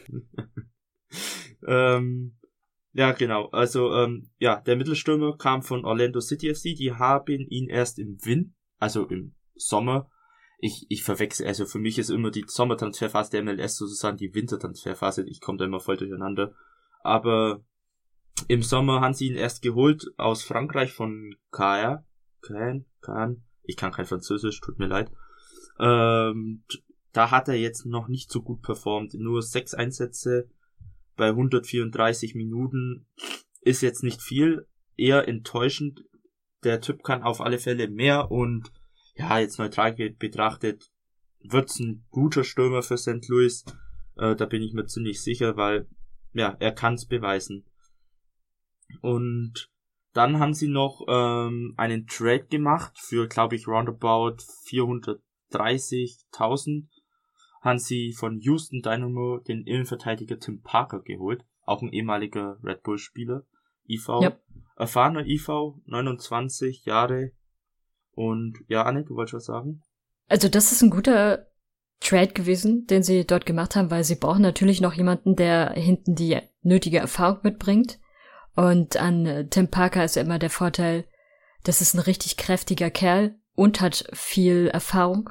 ähm, ja, genau. Also, ähm, ja, der Mittelstürmer kam von Orlando City FC. Die haben ihn erst im Wind, also im Sommer, ich, ich verwechsel, also für mich ist immer die Sommertransferphase der MLS sozusagen die Wintertransferphase, ich komme da immer voll durcheinander. Aber im Sommer haben sie ihn erst geholt aus Frankreich von Caen, Caen, Caen, ich kann kein Französisch, tut mir leid. Ähm, da hat er jetzt noch nicht so gut performt. Nur sechs Einsätze bei 134 Minuten ist jetzt nicht viel, eher enttäuschend. Der Typ kann auf alle Fälle mehr und ja, jetzt neutral betrachtet wird's ein guter Stürmer für St. Louis. Äh, da bin ich mir ziemlich sicher, weil ja, er kann's beweisen. Und dann haben sie noch ähm, einen Trade gemacht für, glaube ich, roundabout 430.000 haben sie von Houston Dynamo den Innenverteidiger Tim Parker geholt, auch ein ehemaliger Red Bull Spieler, IV, yep. erfahrener IV, 29 Jahre und ja, Anne, du wolltest was sagen? Also das ist ein guter Trade gewesen, den sie dort gemacht haben, weil sie brauchen natürlich noch jemanden, der hinten die nötige Erfahrung mitbringt. Und an Tim Parker ist ja immer der Vorteil, das ist ein richtig kräftiger Kerl und hat viel Erfahrung.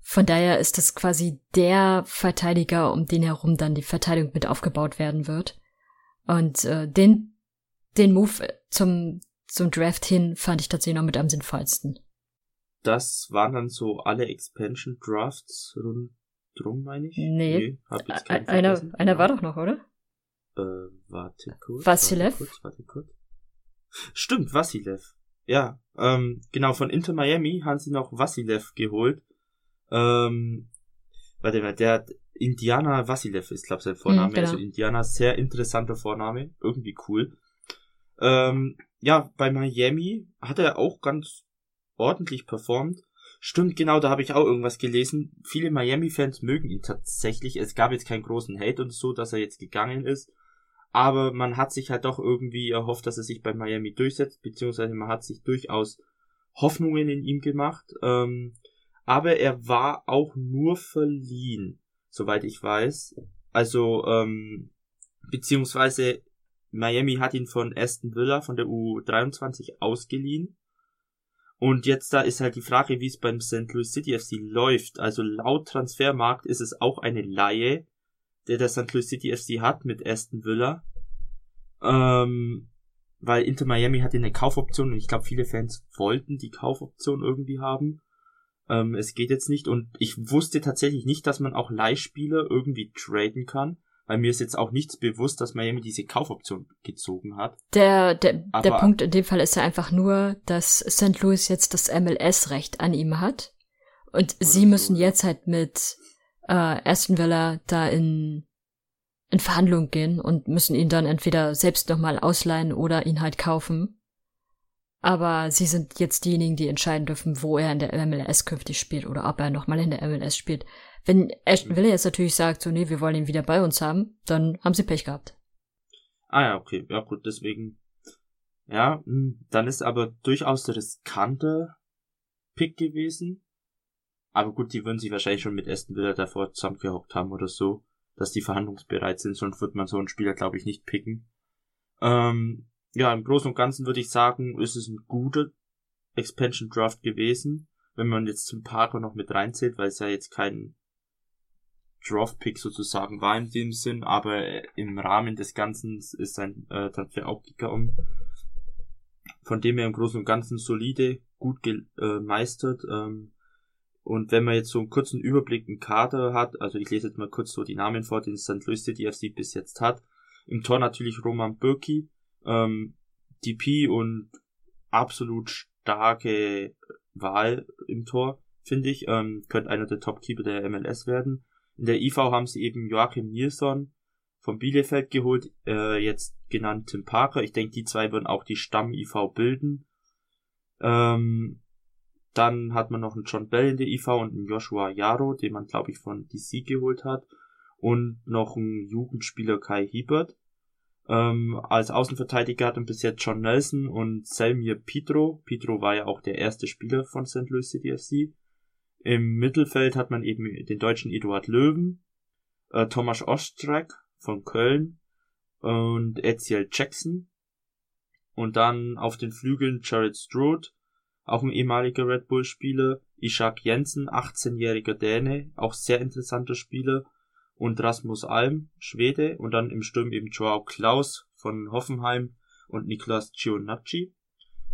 Von daher ist das quasi der Verteidiger, um den herum dann die Verteidigung mit aufgebaut werden wird. Und äh, den, den Move zum, zum Draft hin fand ich tatsächlich noch mit am sinnvollsten. Das waren dann so alle Expansion Drafts rundrum, meine ich? Nee. nee hab jetzt keinen einer, einer war doch noch, oder? Äh, warte kurz. Vassilev? Warte kurz, warte kurz. Stimmt, Vassilev. Ja, ähm, genau, von Inter Miami haben sie noch Vassilev geholt ähm, warte mal, der hat Indiana Vasilev ist, glaube ich, sein Vorname. Mhm, genau. Also Indiana, sehr interessanter Vorname. Irgendwie cool. Ähm, ja, bei Miami hat er auch ganz ordentlich performt. Stimmt, genau, da habe ich auch irgendwas gelesen. Viele Miami-Fans mögen ihn tatsächlich. Es gab jetzt keinen großen Hate und so, dass er jetzt gegangen ist. Aber man hat sich halt doch irgendwie erhofft, dass er sich bei Miami durchsetzt, beziehungsweise man hat sich durchaus Hoffnungen in ihm gemacht. Ähm, aber er war auch nur verliehen, soweit ich weiß. Also, ähm, beziehungsweise Miami hat ihn von Aston Villa, von der U23 ausgeliehen. Und jetzt da ist halt die Frage, wie es beim St. Louis City FC läuft. Also laut Transfermarkt ist es auch eine Laie, der der St. Louis City FC hat mit Aston Villa. Ähm, weil Inter Miami hatte eine Kaufoption und ich glaube, viele Fans wollten die Kaufoption irgendwie haben. Ähm, es geht jetzt nicht und ich wusste tatsächlich nicht, dass man auch Leihspieler irgendwie traden kann, weil mir ist jetzt auch nichts bewusst, dass Miami diese Kaufoption gezogen hat. Der, der, der Punkt in dem Fall ist ja einfach nur, dass St. Louis jetzt das MLS-Recht an ihm hat und sie müssen so. jetzt halt mit äh, Aston Villa da in in Verhandlung gehen und müssen ihn dann entweder selbst nochmal ausleihen oder ihn halt kaufen. Aber sie sind jetzt diejenigen, die entscheiden dürfen, wo er in der MLS künftig spielt oder ob er nochmal in der MLS spielt. Wenn Ashton Wille jetzt natürlich sagt, so, nee, wir wollen ihn wieder bei uns haben, dann haben sie Pech gehabt. Ah ja, okay. Ja gut, deswegen. Ja, hm, dann ist aber durchaus der riskante Pick gewesen. Aber gut, die würden sich wahrscheinlich schon mit Aston Villa davor zusammengehockt haben oder so, dass die verhandlungsbereit sind, sonst wird man so einen Spieler, glaube ich, nicht picken. Ähm, ja, im Großen und Ganzen würde ich sagen, ist es ein guter Expansion Draft gewesen, wenn man jetzt zum Parker noch mit reinzählt, weil es ja jetzt kein Draft Pick sozusagen war in dem Sinn, aber im Rahmen des Ganzen ist sein äh, Transfer auch gekommen. Von dem her im Großen und Ganzen solide, gut gemeistert. Äh, ähm, und wenn man jetzt so einen kurzen Überblick im Kader hat, also ich lese jetzt mal kurz so die Namen vor, den St. Louis City FC bis jetzt hat. Im Tor natürlich Roman Birki, ähm, DP und absolut starke Wahl im Tor, finde ich. Ähm, könnte einer der Topkeeper der MLS werden. In der IV haben sie eben Joachim Nilsson vom Bielefeld geholt, äh, jetzt genannt Tim Parker. Ich denke, die zwei würden auch die Stamm-IV bilden. Ähm, dann hat man noch einen John Bell in der IV und einen Joshua Yaro, den man, glaube ich, von DC geholt hat. Und noch einen Jugendspieler Kai Hiebert. Ähm, als Außenverteidiger hatten bis jetzt John Nelson und Selmir Pitro. Pitro war ja auch der erste Spieler von St. Louis City FC. Im Mittelfeld hat man eben den deutschen Eduard Löwen, äh, Thomas Ostrak von Köln und Eziel Jackson. Und dann auf den Flügeln Jared Stroud, auch ein ehemaliger Red Bull Spieler, Ishak Jensen, 18-jähriger Däne, auch sehr interessanter Spieler und Rasmus Alm, Schwede, und dann im Sturm eben Joao Klaus von Hoffenheim und Niklas Gionacci.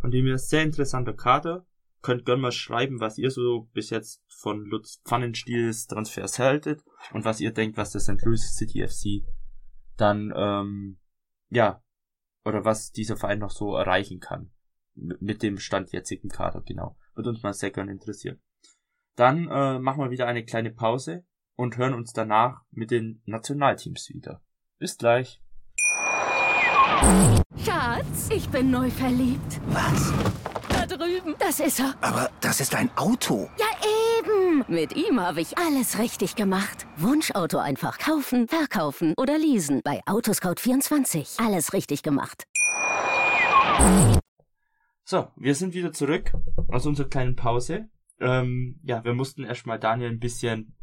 Von dem her sehr interessanter Kader. könnt gerne mal schreiben, was ihr so bis jetzt von Lutz Pfannenstiels Transfers haltet und was ihr denkt, was das St. Louis City FC dann, ähm, ja, oder was dieser Verein noch so erreichen kann. Mit dem Stand jetzigen Kader, genau. Wird uns mal sehr gerne interessieren. Dann äh, machen wir wieder eine kleine Pause und hören uns danach mit den Nationalteams wieder. Bis gleich. Schatz, ich bin neu verliebt. Was? Da drüben. Das ist er. Aber das ist ein Auto. Ja, eben. Mit ihm habe ich alles richtig gemacht. Wunschauto einfach kaufen, verkaufen oder leasen. Bei Autoscout24. Alles richtig gemacht. So, wir sind wieder zurück aus unserer kleinen Pause. Ähm, ja, wir mussten erstmal Daniel ein bisschen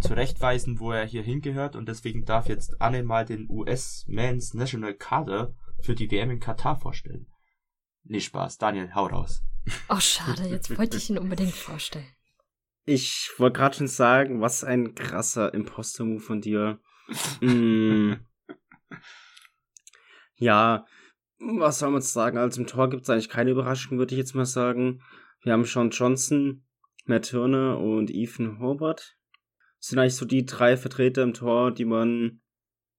zurechtweisen, wo er hier hingehört und deswegen darf jetzt Anne mal den US Men's National Kader für die WM in Katar vorstellen. Nee, Spaß. Daniel, hau raus. Oh, schade, jetzt wollte ich ihn unbedingt vorstellen. Ich wollte gerade schon sagen, was ein krasser Imposter-Move von dir. mm. Ja, was soll man sagen? Also im Tor gibt es eigentlich keine Überraschung, würde ich jetzt mal sagen. Wir haben Sean Johnson, Matt Turner und Ethan Hobart. Das sind eigentlich so die drei Vertreter im Tor, die man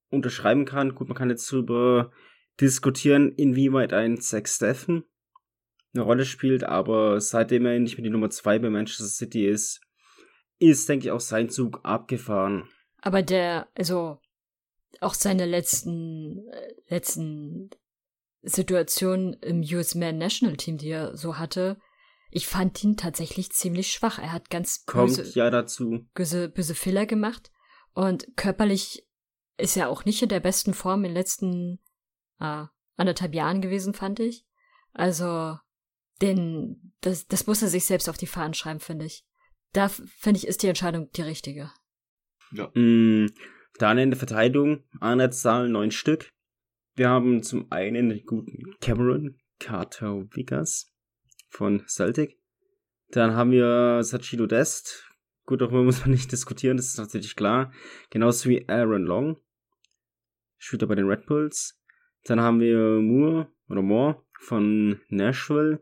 unterschreiben kann. Gut, man kann jetzt darüber diskutieren, inwieweit ein Zach Steffen eine Rolle spielt, aber seitdem er nicht mehr die Nummer zwei bei Manchester City ist, ist, denke ich, auch sein Zug abgefahren. Aber der, also auch seine letzten, äh, letzten Situationen im US Man National Team, die er so hatte, ich fand ihn tatsächlich ziemlich schwach. Er hat ganz Kommt böse, ja dazu. böse, böse Fehler gemacht und körperlich ist er auch nicht in der besten Form in den letzten äh, anderthalb Jahren gewesen, fand ich. Also, den, das, das muss er sich selbst auf die Fahnen schreiben, finde ich. Da finde ich, ist die Entscheidung die richtige. Ja. Mm, dann in der Verteidigung, Einheitszahlen neun Stück. Wir haben zum einen den guten Cameron Carter Vickers von Celtic. Dann haben wir Sachilo Dest. Gut, darüber muss man nicht diskutieren, das ist natürlich klar. Genauso wie Aaron Long. Spielt er bei den Red Bulls. Dann haben wir Moore oder Moore von Nashville.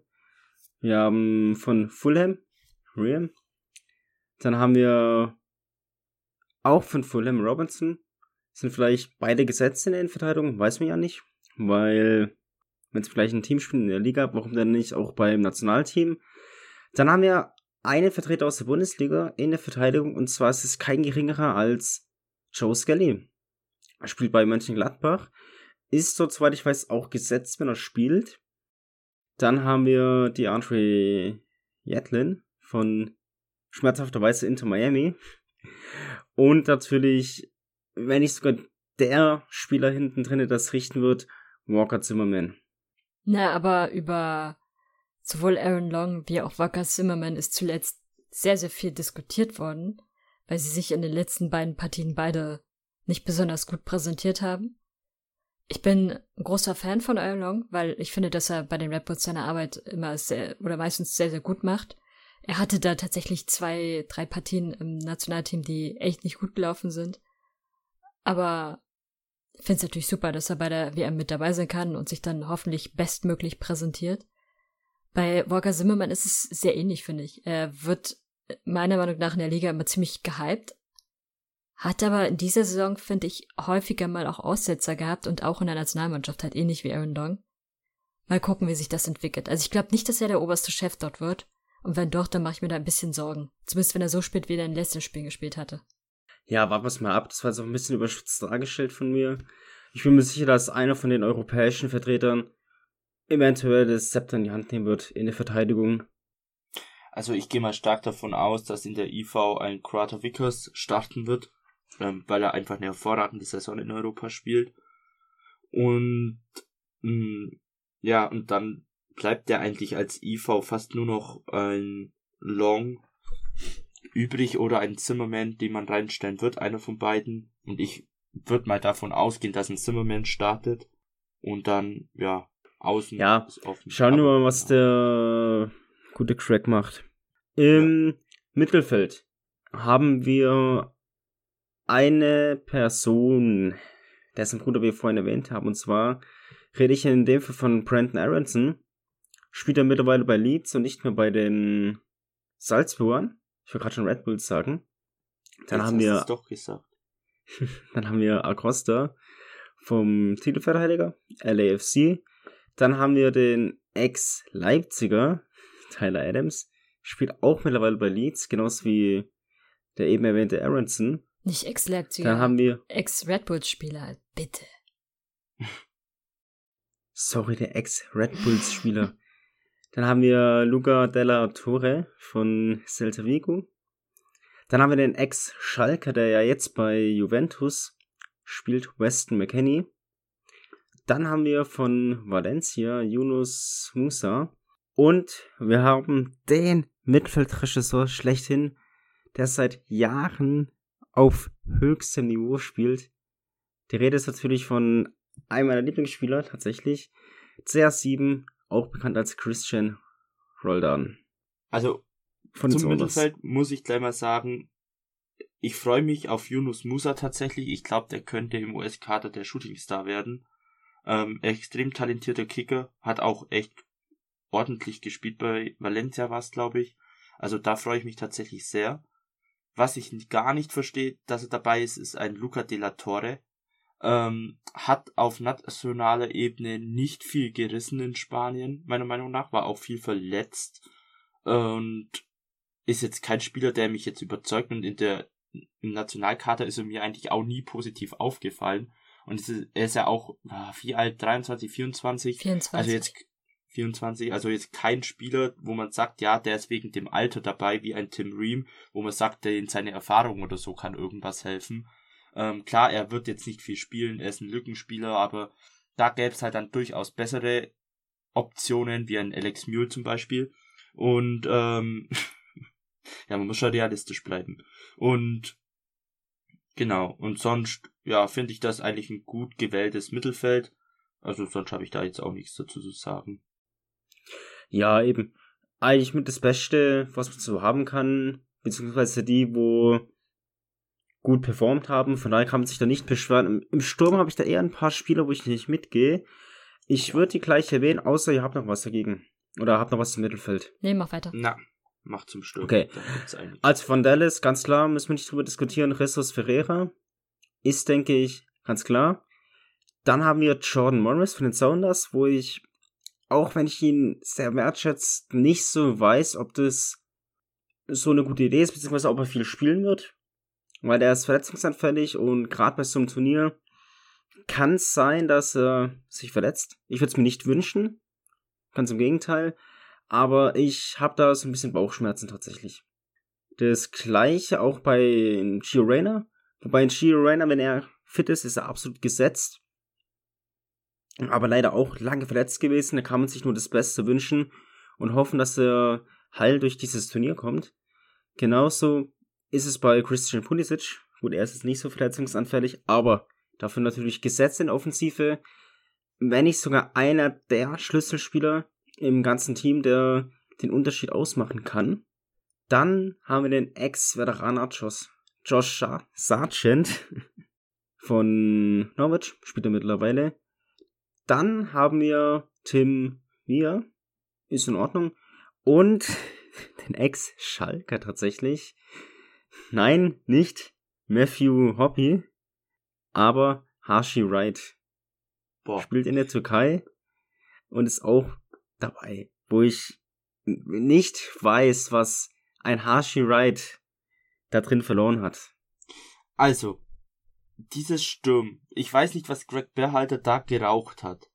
Wir haben von Fulham, Riam. Dann haben wir auch von Fulham Robinson. Sind vielleicht beide gesetzt in der Innenverteidigung? Weiß man ja nicht. Weil, wenn es vielleicht ein Team spielt in der Liga, warum dann nicht auch beim Nationalteam? Dann haben wir einen Vertreter aus der Bundesliga in der Verteidigung und zwar ist es kein geringerer als Joe Skelly. Er spielt bei Mönchengladbach. Ist dort, soweit ich weiß, auch gesetzt, wenn er spielt. Dann haben wir die Andre Jetlin von schmerzhafterweise Inter Miami. Und natürlich, wenn nicht sogar der Spieler hinten drin, der das richten wird, Walker Zimmerman. Na, aber über sowohl Aaron Long wie auch Walker Zimmerman ist zuletzt sehr, sehr viel diskutiert worden, weil sie sich in den letzten beiden Partien beide nicht besonders gut präsentiert haben. Ich bin ein großer Fan von Aaron Long, weil ich finde, dass er bei den Red Bulls seine Arbeit immer sehr oder meistens sehr, sehr gut macht. Er hatte da tatsächlich zwei, drei Partien im Nationalteam, die echt nicht gut gelaufen sind. Aber finde es natürlich super, dass er bei der WM mit dabei sein kann und sich dann hoffentlich bestmöglich präsentiert. Bei Walker Zimmermann ist es sehr ähnlich, finde ich. Er wird meiner Meinung nach in der Liga immer ziemlich gehypt, hat aber in dieser Saison, finde ich, häufiger mal auch Aussetzer gehabt und auch in der Nationalmannschaft halt ähnlich wie Aaron Dong. Mal gucken, wie sich das entwickelt. Also ich glaube nicht, dass er der oberste Chef dort wird. Und wenn doch, dann mache ich mir da ein bisschen Sorgen. Zumindest wenn er so spielt, wie er in den letzten Spielen gespielt hatte. Ja, warten wir mal ab. Das war jetzt auch ein bisschen überspitzt dargestellt von mir. Ich bin mir sicher, dass einer von den europäischen Vertretern eventuell das Zepter in die Hand nehmen wird in der Verteidigung. Also ich gehe mal stark davon aus, dass in der IV ein Crater Vickers starten wird, ähm, weil er einfach eine hervorragende Saison in Europa spielt. Und mh, ja, und dann bleibt der eigentlich als IV fast nur noch ein Long übrig oder ein Zimmerman, den man reinstellen wird, einer von beiden. Und ich würde mal davon ausgehen, dass ein Zimmerman startet und dann, ja, außen Ja, ist offen. Schauen wir mal, was ja. der gute Crack macht. Im Mittelfeld haben wir eine Person, dessen Bruder wir vorhin erwähnt haben, und zwar rede ich in dem Fall von Brandon Aronson. spielt er mittlerweile bei Leeds und nicht mehr bei den Salzburgern. Ich wollte gerade schon Red Bulls sagen. Dann Jetzt haben wir doch gesagt. Dann haben wir Acosta vom Titelverteidiger, LAFC. Dann haben wir den Ex-Leipziger, Tyler Adams, spielt auch mittlerweile bei Leeds, genauso wie der eben erwähnte Aronson. Nicht Ex-Leipziger. Dann haben wir, Ex-Red Bulls-Spieler, bitte. sorry, der Ex-Red Bulls-Spieler. Dann haben wir Luca Della Torre von Celta Vigo. Dann haben wir den Ex-Schalker, der ja jetzt bei Juventus spielt, Weston McKenney. Dann haben wir von Valencia Yunus Musa. Und wir haben den Mittelfeldregisseur schlechthin, der seit Jahren auf höchstem Niveau spielt. Die Rede ist natürlich von einem meiner Lieblingsspieler, tatsächlich. CR7, auch bekannt als Christian Roldan. Also Von Zum. Mittelfeld muss ich gleich mal sagen, ich freue mich auf Yunus Musa tatsächlich. Ich glaube, der könnte im US-Kader der Shootingstar werden. Ähm, extrem talentierter Kicker, hat auch echt ordentlich gespielt bei Valencia war es, glaube ich. Also da freue ich mich tatsächlich sehr. Was ich gar nicht verstehe, dass er dabei ist, ist ein Luca de la Torre. Ähm, hat auf nationaler Ebene nicht viel gerissen in Spanien, meiner Meinung nach, war auch viel verletzt. Und ist jetzt kein Spieler, der mich jetzt überzeugt und in der im Nationalkader ist er mir eigentlich auch nie positiv aufgefallen. Und es ist, er ist ja auch, ah, wie alt, 23, 24? 24. Also jetzt 24, also jetzt kein Spieler, wo man sagt, ja, der ist wegen dem Alter dabei, wie ein Tim Ream, wo man sagt, der in seine Erfahrung oder so kann irgendwas helfen. Ähm, klar, er wird jetzt nicht viel spielen, er ist ein Lückenspieler, aber da gäbe es halt dann durchaus bessere Optionen, wie ein Alex Mule zum Beispiel. Und ähm, ja, man muss schon realistisch bleiben. Und genau, und sonst, ja, finde ich das eigentlich ein gut gewähltes Mittelfeld. Also sonst habe ich da jetzt auch nichts dazu zu sagen. Ja, eben. Eigentlich mit das Beste, was man so haben kann, beziehungsweise die, wo gut performt haben. Von daher kann man sich da nicht beschweren. Im, im Sturm habe ich da eher ein paar Spieler, wo ich nicht mitgehe. Ich würde die gleich erwähnen, außer ihr habt noch was dagegen. Oder habt noch was im Mittelfeld. nee, mach weiter. Na, mach zum Sturm. Okay. Also von Dallas, ganz klar, müssen wir nicht drüber diskutieren. Jesus Ferreira ist, denke ich, ganz klar. Dann haben wir Jordan Morris von den Sounders, wo ich, auch wenn ich ihn sehr wertschätze, nicht so weiß, ob das so eine gute Idee ist, beziehungsweise ob er viel spielen wird. Weil der ist verletzungsanfällig und gerade bei so einem Turnier kann es sein, dass er sich verletzt. Ich würde es mir nicht wünschen. Ganz im Gegenteil. Aber ich habe da so ein bisschen Bauchschmerzen tatsächlich. Das gleiche auch bei Gio Reyna. Wobei in Gio Reyna, wenn er fit ist, ist er absolut gesetzt. Aber leider auch lange verletzt gewesen. Da kann man sich nur das Beste wünschen und hoffen, dass er heil durch dieses Turnier kommt. Genauso ist es bei Christian Pulisic. Gut, er ist jetzt nicht so verletzungsanfällig, aber dafür natürlich gesetzt in Offensive. Wenn nicht sogar einer der Schlüsselspieler im ganzen Team, der den Unterschied ausmachen kann. Dann haben wir den Ex-Veteraner Josh, Josh Sa- Sargent von Norwich, spielt er mittlerweile. Dann haben wir Tim Mia, ist in Ordnung. Und den Ex-Schalker tatsächlich. Nein, nicht Matthew Hoppy, aber Hashi Wright Boah. spielt in der Türkei und ist auch dabei, wo ich nicht weiß, was ein Hashi Wright da drin verloren hat. Also, dieses Sturm. Ich weiß nicht, was Greg Berhalter da geraucht hat.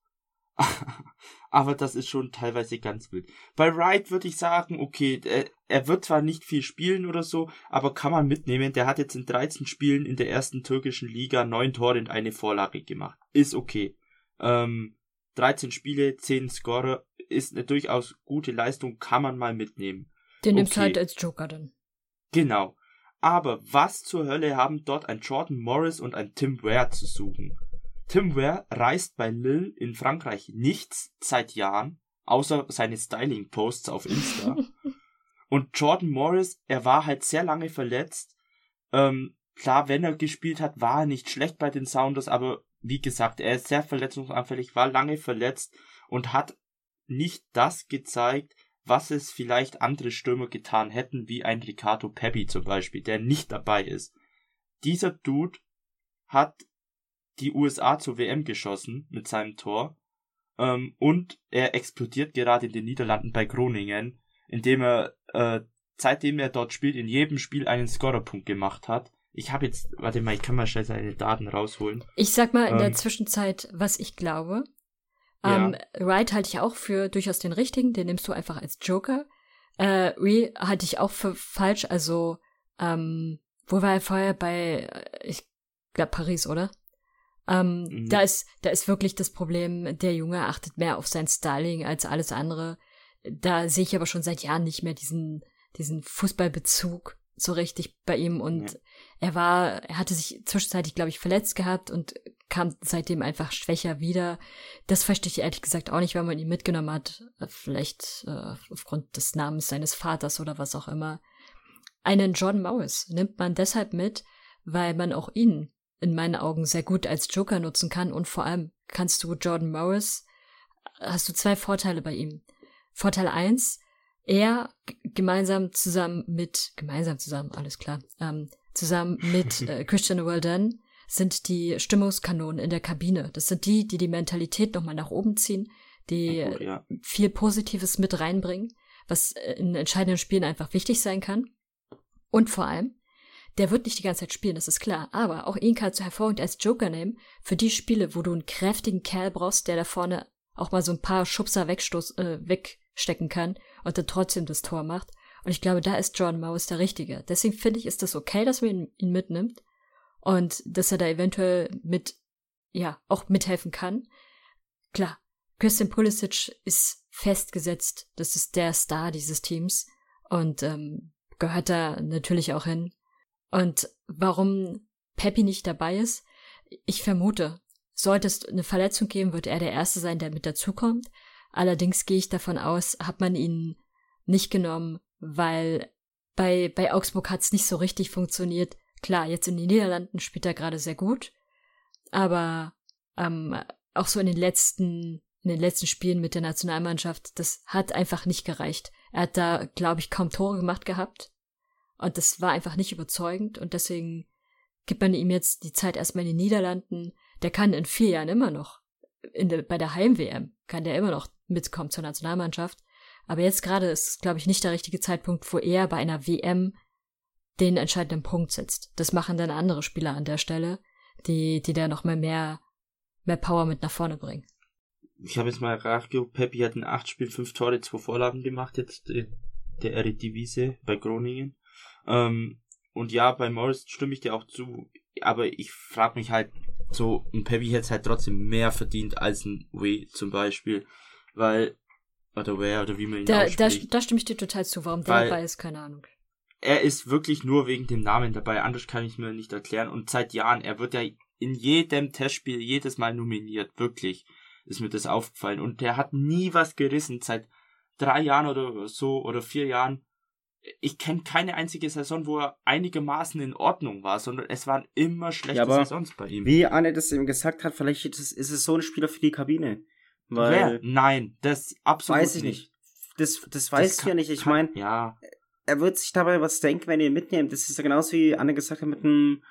Aber das ist schon teilweise ganz wild. Bei Wright würde ich sagen, okay, er, er wird zwar nicht viel spielen oder so, aber kann man mitnehmen. Der hat jetzt in 13 Spielen in der ersten türkischen Liga 9 Tore und eine Vorlage gemacht. Ist okay. Ähm, 13 Spiele, 10 Scorer, ist eine durchaus gute Leistung, kann man mal mitnehmen. Den nimmst Okay. halt als Joker dann. Genau. Aber was zur Hölle haben dort ein Jordan Morris und ein Tim Ware zu suchen? Tim Ware reißt bei Lille in Frankreich nichts seit Jahren, außer seine Styling-Posts auf Insta. und Jordan Morris, er war halt sehr lange verletzt. Ähm, klar, wenn er gespielt hat, war er nicht schlecht bei den Sounders, aber wie gesagt, er ist sehr verletzungsanfällig, war lange verletzt und hat nicht das gezeigt, was es vielleicht andere Stürmer getan hätten, wie ein Ricardo Pepi zum Beispiel, der nicht dabei ist. Dieser Dude hat die USA zur WM geschossen mit seinem Tor ähm, und er explodiert gerade in den Niederlanden bei Groningen, indem er äh, seitdem er dort spielt in jedem Spiel einen Scorerpunkt gemacht hat. Ich habe jetzt, warte mal, ich kann mal schnell seine Daten rausholen. Ich sag mal in ähm, der Zwischenzeit, was ich glaube. Ja. Ähm, Wright halte ich auch für durchaus den richtigen, den nimmst du einfach als Joker. Äh, Ree halte ich auch für falsch, also ähm, wo war er vorher bei, äh, ich glaube Paris, oder? Ähm, mhm. Da ist, da ist wirklich das Problem, der Junge achtet mehr auf sein Styling als alles andere. Da sehe ich aber schon seit Jahren nicht mehr diesen, diesen Fußballbezug so richtig bei ihm und ja. er war, er hatte sich zwischenzeitlich, glaube ich, verletzt gehabt und kam seitdem einfach schwächer wieder. Das verstehe ich ehrlich gesagt auch nicht, wenn man ihn mitgenommen hat. Vielleicht äh, aufgrund des Namens seines Vaters oder was auch immer. Einen Jordan Morris nimmt man deshalb mit, weil man auch ihn in meinen Augen sehr gut als Joker nutzen kann und vor allem kannst du Jordan Morris, hast du zwei Vorteile bei ihm. Vorteil eins, er gemeinsam zusammen mit, gemeinsam zusammen, alles klar, ähm, zusammen mit äh, Christian Walden sind die Stimmungskanonen in der Kabine. Das sind die, die die Mentalität nochmal nach oben ziehen, die gut, ja. viel Positives mit reinbringen, was in entscheidenden Spielen einfach wichtig sein kann. Und vor allem, der wird nicht die ganze Zeit spielen, das ist klar. Aber auch ihn kannst du hervorragend als Joker nehmen für die Spiele, wo du einen kräftigen Kerl brauchst, der da vorne auch mal so ein paar Schubser wegstoß, äh, wegstecken kann und dann trotzdem das Tor macht. Und ich glaube, da ist John Maus der Richtige. Deswegen finde ich, ist das okay, dass man ihn, ihn mitnimmt und dass er da eventuell mit, ja, auch mithelfen kann. Klar, Christian Pulisic ist festgesetzt. Das ist der Star dieses Teams und ähm, gehört da natürlich auch hin. Und warum Peppy nicht dabei ist, ich vermute, sollte es eine Verletzung geben, wird er der Erste sein, der mit dazukommt. Allerdings gehe ich davon aus, hat man ihn nicht genommen, weil bei, bei Augsburg hat es nicht so richtig funktioniert. Klar, jetzt in den Niederlanden spielt er gerade sehr gut, aber ähm, auch so in den letzten in den letzten Spielen mit der Nationalmannschaft, das hat einfach nicht gereicht. Er hat da, glaube ich, kaum Tore gemacht gehabt. Und das war einfach nicht überzeugend. Und deswegen gibt man ihm jetzt die Zeit erstmal in den Niederlanden. Der kann in vier Jahren immer noch, in der, bei der Heim-WM, kann der immer noch mitkommen zur Nationalmannschaft. Aber jetzt gerade ist, glaube ich, nicht der richtige Zeitpunkt, wo er bei einer WM den entscheidenden Punkt setzt. Das machen dann andere Spieler an der Stelle, die, die da noch mal mehr, mehr Power mit nach vorne bringen. Ich habe jetzt mal nachgeguckt, Peppi hat in acht Spielen fünf Tore, zwei Vorlagen gemacht, jetzt der Eredivisie bei Groningen. Ähm, und ja, bei Morris stimme ich dir auch zu, aber ich frage mich halt, so ein Peppi hätte halt trotzdem mehr verdient als ein Way zum Beispiel, weil, oder Ware, oder wie man ihn da, da, da stimme ich dir total zu, warum der dabei ist, keine Ahnung er ist wirklich nur wegen dem Namen dabei, anders kann ich mir nicht erklären. Und seit Jahren, er wird ja in jedem Testspiel jedes Mal nominiert, wirklich ist mir das aufgefallen. Und der hat nie was gerissen, seit drei Jahren oder so oder vier Jahren. Ich kenne keine einzige Saison, wo er einigermaßen in Ordnung war, sondern es waren immer schlechte ja, Saisons bei ihm. Wie Anne das eben gesagt hat, vielleicht ist es, so ein Spieler für die Kabine. Weil Wer? Nein, das absolut weiß ich nicht. nicht. Das, das weiß ich ja nicht. Ich meine, ja er wird sich dabei was denken, wenn ihr ihn mitnehmt. Das ist ja genauso wie Anne gesagt hat mit dem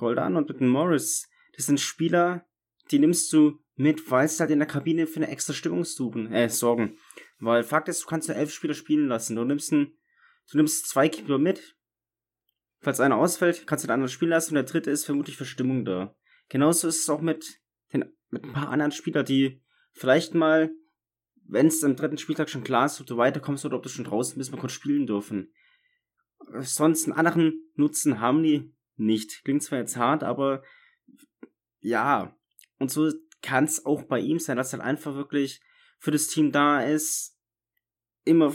Roldan und mit dem Morris. Das sind Spieler, die nimmst du mit, weil sie halt in der Kabine für eine extra Stimmung suchen, äh, sorgen. Weil Fakt ist, du kannst nur elf Spieler spielen lassen. Du nimmst einen, du nimmst zwei Keeper mit. Falls einer ausfällt, kannst du den anderen spielen lassen und der dritte ist vermutlich für Stimmung da. Genauso ist es auch mit den, mit ein paar anderen Spielern, die vielleicht mal wenn es am dritten Spieltag schon klar ist, ob du weiterkommst oder ob du schon draußen bist, man kurz spielen dürfen. Sonst einen anderen Nutzen haben die nicht. Klingt zwar jetzt hart, aber ja. Und so kann es auch bei ihm sein, dass er einfach wirklich für das Team da ist, immer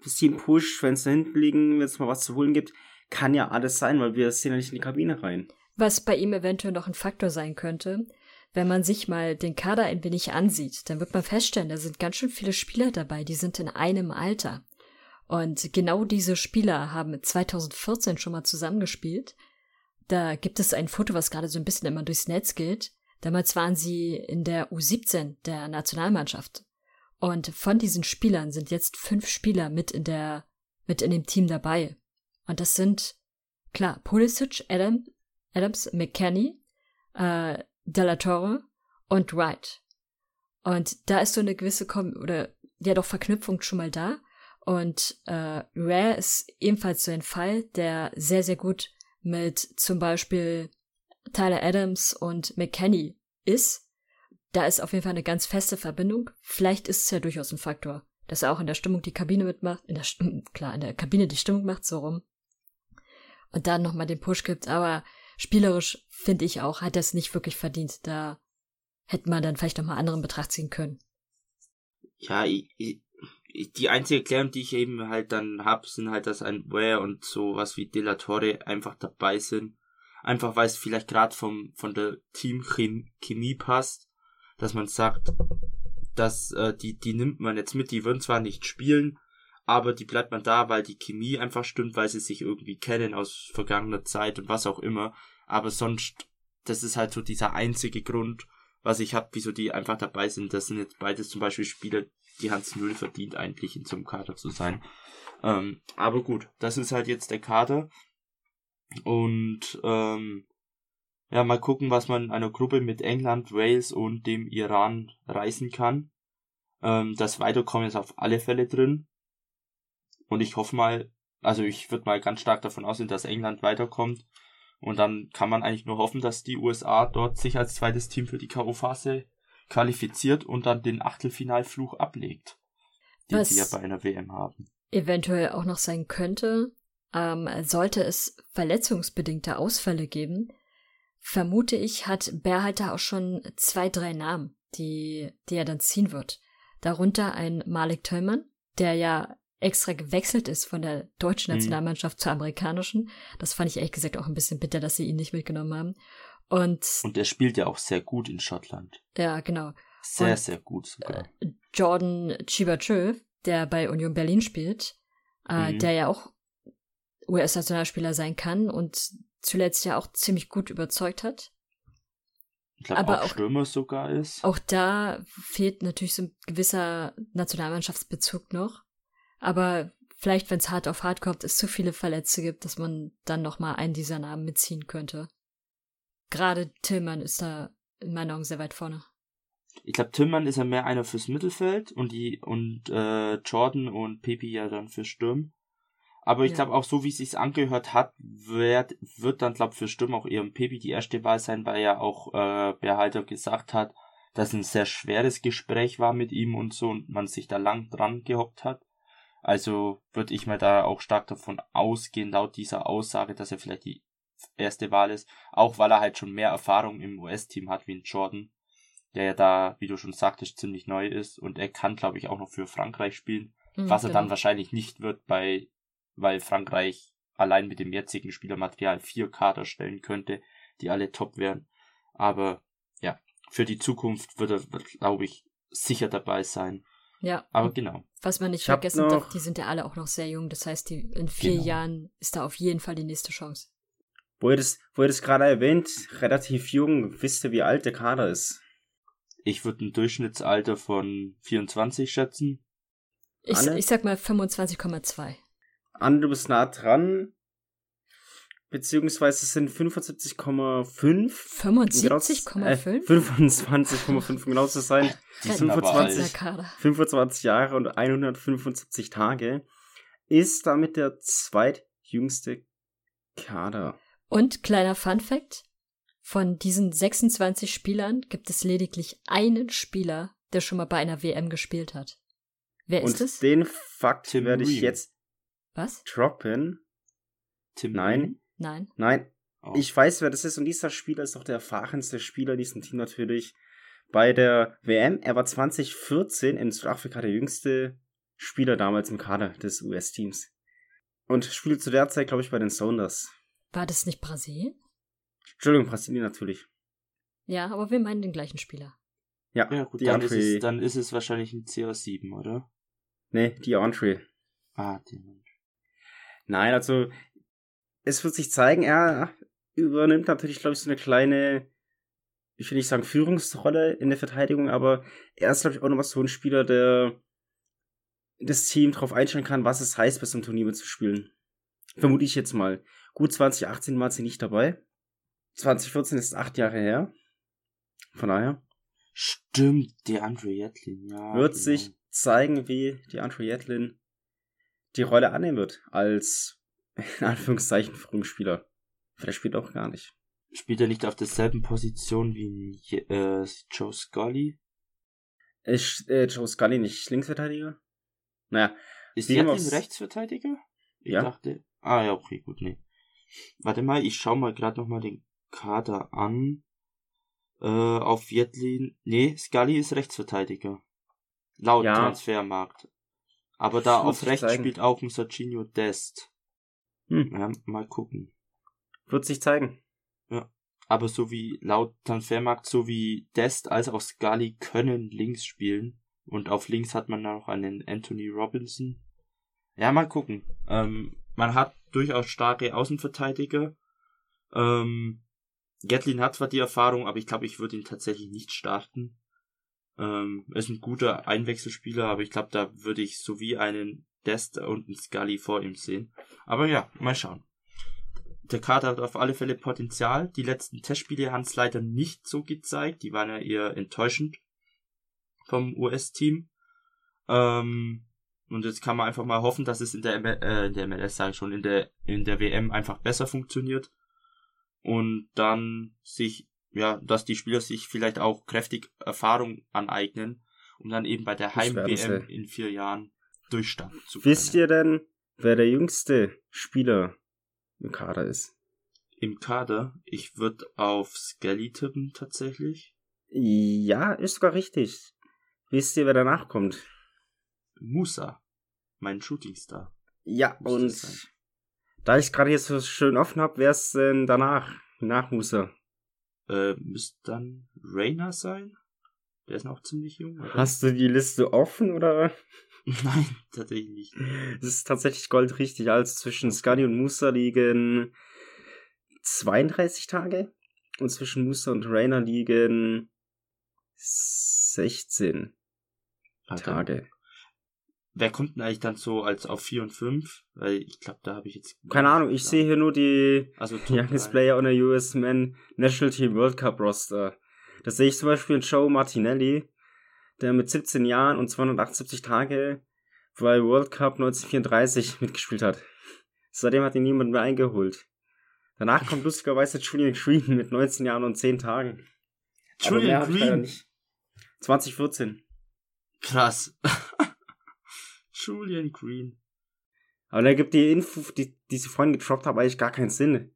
Team pusht, wenn es da hinten liegen, wenn es mal was zu holen gibt, kann ja alles sein, weil wir sehen ja nicht in die Kabine rein. Was bei ihm eventuell noch ein Faktor sein könnte, wenn man sich mal den Kader ein wenig ansieht, dann wird man feststellen, da sind ganz schön viele Spieler dabei, die sind in einem Alter. Und genau diese Spieler haben 2014 schon mal zusammengespielt. Da gibt es ein Foto, was gerade so ein bisschen immer durchs Netz geht. Damals waren sie in der U17 der Nationalmannschaft. Und von diesen Spielern sind jetzt fünf Spieler mit in der, mit in dem Team dabei. Und das sind, klar, Pulisic, Adam, Adams, McKenny, äh, Della Torre und Wright. Und da ist so eine gewisse, Kom oder ja doch Verknüpfung schon mal da. Und äh, Rare ist ebenfalls so ein Fall, der sehr, sehr gut mit zum Beispiel Tyler Adams und McKenny ist. Da ist auf jeden Fall eine ganz feste Verbindung. Vielleicht ist es ja durchaus ein Faktor, dass er auch in der Stimmung die Kabine mitmacht, in der Stimmung, klar, in der Kabine die Stimmung macht, so rum. Und dann nochmal den Push gibt, aber spielerisch finde ich auch, hat er es nicht wirklich verdient. Da hätte man dann vielleicht nochmal anderen Betracht ziehen können. Ja, ich, ich, die einzige Erklärung, die ich eben halt dann hab, sind halt, dass ein Ware und sowas wie De La Torre einfach dabei sind. Einfach weil es vielleicht gerade vom von der Teamchemie passt, dass man sagt, dass äh, die die nimmt man jetzt mit, die würden zwar nicht spielen, aber die bleibt man da, weil die Chemie einfach stimmt, weil sie sich irgendwie kennen aus vergangener Zeit und was auch immer. Aber sonst, das ist halt so dieser einzige Grund, was ich habe, wieso die einfach dabei sind. Das sind jetzt beides zum Beispiel Spieler, die Hans Null verdient, eigentlich in so einem Kader zu sein. Ähm, aber gut, das ist halt jetzt der Kader. Und ähm, ja, mal gucken, was man in einer Gruppe mit England, Wales und dem Iran reißen kann. Ähm, das Weiterkommen ist auf alle Fälle drin. Und ich hoffe mal, also ich würde mal ganz stark davon ausgehen, dass England weiterkommt. Und dann kann man eigentlich nur hoffen, dass die USA dort sich als zweites Team für die K.O.-Phase qualifiziert und dann den Achtelfinalfluch ablegt, den Was sie ja bei einer WM haben. Eventuell auch noch sein könnte, ähm, sollte es verletzungsbedingte Ausfälle geben, vermute ich, hat Berhalter auch schon zwei, drei Namen, die, die er dann ziehen wird. Darunter ein Malik Tillmann, der ja extra gewechselt ist von der deutschen Mhm. Nationalmannschaft zur amerikanischen. Das fand ich ehrlich gesagt auch ein bisschen bitter, dass sie ihn nicht mitgenommen haben. Und, Und er spielt ja auch sehr gut in Schottland. ja, genau. Sehr, Und, sehr gut sogar. Jordan Chibachö, der bei Union Berlin spielt, äh, Mhm. der ja auch US-Nationalspieler sein kann und zuletzt ja auch ziemlich gut überzeugt hat. ich glaube aber auch auch- Stürmer sogar ist. Auch da fehlt natürlich so ein gewisser Nationalmannschaftsbezug noch. Aber vielleicht, wenn es hart auf hart kommt, es zu viele Verletzte gibt, dass man dann noch mal einen dieser Namen mitziehen könnte. Gerade Tillmann ist da in meinen Augen sehr weit vorne. Ich glaube, Tillmann ist ja mehr einer fürs Mittelfeld und die und äh, Jordan und Pepe ja dann für Sturm. Aber ich Ja. glaube auch so, wie es sich angehört hat, wird, wird dann, glaube für Sturm auch eher Pepe die erste Wahl sein, weil ja auch äh, Behalter gesagt hat, dass ein sehr schweres Gespräch war mit ihm und so und man sich da lang dran gehockt hat. Also würde ich mal da auch stark davon ausgehen, laut dieser Aussage, dass er vielleicht die erste Wahl ist, auch weil er halt schon mehr Erfahrung im US-Team hat wie ein Jordan der ja da, wie du schon sagtest, ziemlich neu ist und er kann, glaube ich, auch noch für Frankreich spielen, Mhm, was er dann genau. wahrscheinlich nicht wird bei, weil Frankreich allein mit dem jetzigen Spielermaterial vier Kader stellen könnte, die alle top wären. Aber ja, für die Zukunft wird er, glaube ich, sicher dabei sein. Ja, Aber genau. was man nicht vergessen darf, die sind ja alle auch noch sehr jung. Das heißt, die, in vier Genau. Jahren ist da auf jeden Fall die nächste Chance. Wo ihr das, wo ihr das gerade erwähnt, relativ jung, wisst ihr, wie alt der Kader ist? Ich würde ein Durchschnittsalter von 24 schätzen. Ich, ich sag mal 25,2. Anne, du bist nah dran. Beziehungsweise es sind 75,5. um genau zu- 75,5? Äh, 25,5 um genau zu sein. Die Ein sind aber Fünfundzwanzig. alt. Kader. 25 Jahre und 175 Tage. Ist damit der zweitjüngste Kader. Und kleiner Fun Fact: Von diesen 26 Spielern gibt es lediglich einen Spieler, der schon mal bei einer WM gespielt hat. Wer und ist es? den Fakt Tim werde ich jetzt Was? droppen. Tim Nein. Nein. Nein, Oh. ich weiß, wer das ist. Und dieser Spieler ist doch der erfahrenste Spieler in diesem Team natürlich. Bei der WM, er war 2014 in Südafrika der jüngste Spieler damals im Kader des US-Teams. Und spielt zu der Zeit, glaube ich, bei den Sounders. War das nicht Brasilien? Entschuldigung, Brasilien natürlich. Ja, aber wir meinen den gleichen Spieler. Ja, Ja, gut, die dann ist, es, dann ist es wahrscheinlich ein CR7, oder? Nee, die Andre. Ah, den. Nein, also es wird sich zeigen, er übernimmt natürlich, glaube ich, so eine kleine ich will nicht sagen Führungsrolle in der Verteidigung, aber er ist, glaube ich, auch nochmal so ein Spieler, der das Team darauf einstellen kann, was es heißt, bei so einem Turnier mitzuspielen. Vermute ich jetzt mal. Gut, 2018 war sie nicht dabei. 2014 ist acht Jahre her. Von daher. Stimmt, der Andre Jetlin, ja. Wird genau. sich zeigen, wie die Andre Jetlin die Rolle annehmen wird. Als, in Anführungszeichen, Führungsspieler. Vielleicht spielt er auch gar nicht. Spielt er nicht auf derselben Position wie äh, Joe Scully? Ist äh, Joe Scully nicht Linksverteidiger? Naja. Ist immer- Rechtsverteidiger? Ich Ja. dachte. Ah ja, okay, gut, nee. Warte mal, ich schau mal gerade nochmal den Kader an. Äh, auf Jetlin. Nee, Scully ist Rechtsverteidiger. Laut Ja. Transfermarkt. Aber da auf rechts zeigen. spielt auch ein Serginho Dest. Hm. Ja, mal gucken. Wird sich zeigen. Aber so wie laut Transfermarkt, so wie Dest als auch Scully können links spielen. Und auf links hat man dann noch einen Anthony Robinson. Ja, mal gucken. Ähm, man hat durchaus starke Außenverteidiger. Ähm, Gatlin hat zwar die Erfahrung, aber ich glaube, ich würde ihn tatsächlich nicht starten. Ähm, ist ein guter Einwechselspieler, aber ich glaube, da würde ich sowie einen Dest und einen Scully vor ihm sehen. Aber ja, mal schauen. Der Kader hat auf alle Fälle Potenzial. Die letzten Testspiele haben es leider nicht so gezeigt. Die waren ja eher enttäuschend vom US-Team. Ähm, und jetzt kann man einfach mal hoffen, dass es in der, ML, äh, in der MLS, sage ich schon, in der, in der WM einfach besser funktioniert. Und dann sich, ja, dass die Spieler sich vielleicht auch kräftig Erfahrung aneignen, um dann eben bei der Heim-WM in vier Jahren durchstarten zu können. Wisst ihr denn, wer der jüngste Spieler im Kader ist? Im Kader, ich würde auf Skelly tippen tatsächlich. Ja, ist sogar richtig. Wisst ihr, wer danach kommt? Musa, mein Shootingstar. Ja, und da ich gerade jetzt so schön offen hab, wer ist denn danach? Nach Musa. Äh, müsste dann Rainer sein? Der ist noch ziemlich jung, oder? Hast du die Liste offen oder? Nein, tatsächlich nicht. Es ist tatsächlich goldrichtig. Also zwischen Scully und Musa liegen 32 Tage und zwischen Musa und Rainer liegen 16 Warte, Tage. Wer kommt denn eigentlich dann so als auf 4 und 5? Weil ich glaube, da habe ich jetzt. Keine Ahnung, ich sehe hier nur die Also Youngest. Player on the US Men National Team World Cup Roster. Da sehe ich zum Beispiel einen Joe Martinelli, der mit 17 Jahren und 278 Tage bei World Cup 1934 mitgespielt hat. Seitdem hat ihn niemand mehr eingeholt. Danach kommt lustigerweise Julian Green mit 19 Jahren und 10 Tagen. Julian Green. nicht. 2014. Krass. Julian Green. Aber da gibt die Info, die, die sie vorhin getroppt haben, eigentlich gar keinen Sinn.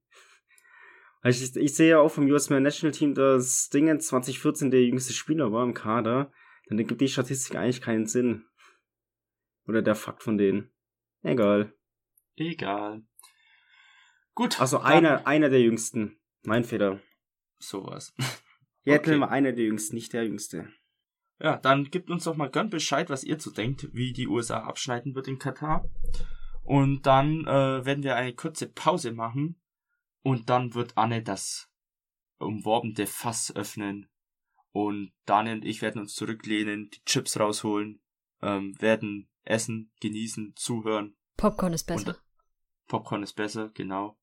Weil Ich, ich sehe ja auch vom US National Team, dass Dingen 2014 der jüngste Spieler war im Kader. Dann gibt die Statistik eigentlich keinen Sinn. Oder der Fakt von denen. Egal. Egal. Gut. Also einer, einer der jüngsten. Mein Fehler. Sowas. Jetzt Okay. mal einer der jüngsten, nicht der jüngste. Ja, dann gebt uns doch mal gern Bescheid, was ihr so denkt, wie die USA abschneiden wird in Katar. Und dann äh, werden wir eine kurze Pause machen. Und dann wird Anne das umworbene Fass öffnen. Und Daniel und ich werden uns zurücklehnen, die Chips rausholen, ähm, werden essen, genießen, zuhören. Popcorn ist besser. Und Popcorn ist besser, genau.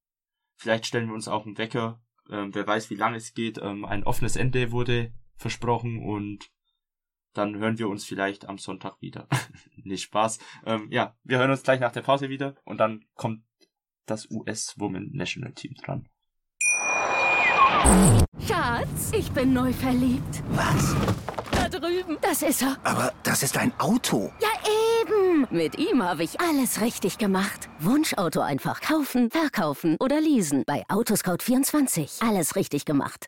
Vielleicht stellen wir uns auch einen Wecker. Ähm, wer weiß, wie lange es geht. Ähm, ein offenes Ende wurde versprochen und dann hören wir uns vielleicht am Sonntag wieder. Nicht Spaß. Ähm, ja, wir hören uns gleich nach der Pause wieder und dann kommt das US Women National Team dran. Schatz, ich bin neu verliebt. Was? Da drüben. Das ist er. Aber das ist ein Auto. Ja, eben. Mit ihm habe ich alles richtig gemacht. Wunschauto einfach kaufen, verkaufen oder leasen. Bei Autoscout24. Alles richtig gemacht.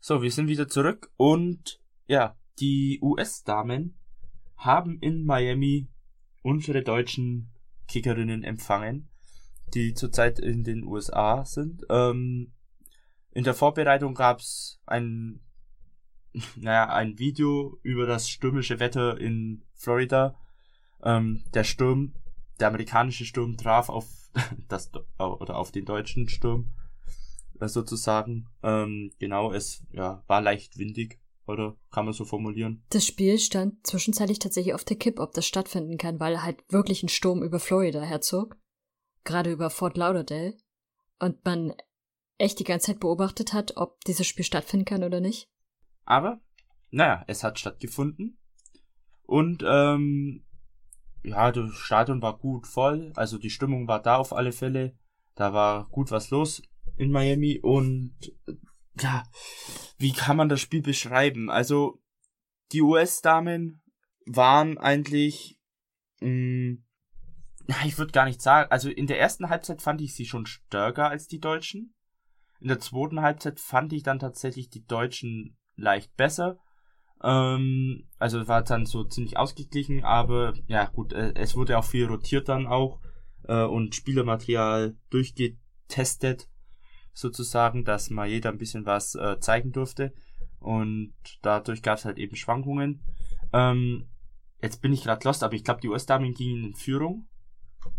So, wir sind wieder zurück und ja, die US-Damen haben in Miami unsere deutschen Kickerinnen empfangen, die zurzeit in den USA sind. Ähm, in der Vorbereitung gab's ein, naja, ein Video über das stürmische Wetter in Florida. Ähm, der Sturm, der amerikanische Sturm traf auf das oder auf den deutschen Sturm sozusagen. Ähm, genau, es ja, war leicht windig, oder kann man so formulieren? Das Spiel stand zwischenzeitlich tatsächlich auf der Kipp, ob das stattfinden kann, weil halt wirklich ein Sturm über Florida herzog, gerade über Fort Lauderdale, und man echt die ganze Zeit beobachtet hat, ob dieses Spiel stattfinden kann oder nicht. Aber, naja, es hat stattgefunden. Und, ähm, ja, das Stadion war gut voll, also die Stimmung war da auf alle Fälle. Da war gut was los in Miami und ja, wie kann man das Spiel beschreiben? Also, die US-Damen waren eigentlich, mh, mm, ich würde gar nicht sagen, also in der ersten Halbzeit fand ich sie schon stärker als die Deutschen. In der zweiten Halbzeit fand ich dann tatsächlich die Deutschen leicht besser. Ähm, also war dann so ziemlich ausgeglichen, aber ja gut, äh, es wurde auch viel rotiert dann auch äh, und Spielermaterial durchgetestet sozusagen, dass mal jeder ein bisschen was äh, zeigen durfte. Und dadurch gab es halt eben Schwankungen. Ähm, jetzt bin ich gerade lost, aber ich glaube, die US-Damen gingen in Führung.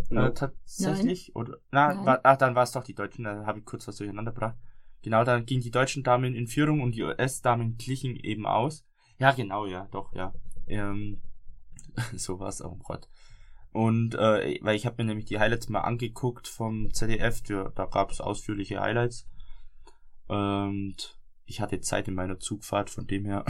No. Äh, tatsächlich. Nein. Oder, na, war, ach, dann war es doch die Deutschen, da habe ich kurz was durcheinander gebracht. Genau, dann gingen die deutschen Damen in Führung und die US-Damen glichen eben aus. Ja, genau, ja, doch, ja. Ähm, so war es auch, oh Gott. Und äh, weil ich habe mir nämlich die Highlights mal angeguckt vom ZDF, da, gab es ausführliche Highlights. Und ich hatte Zeit in meiner Zugfahrt, von dem her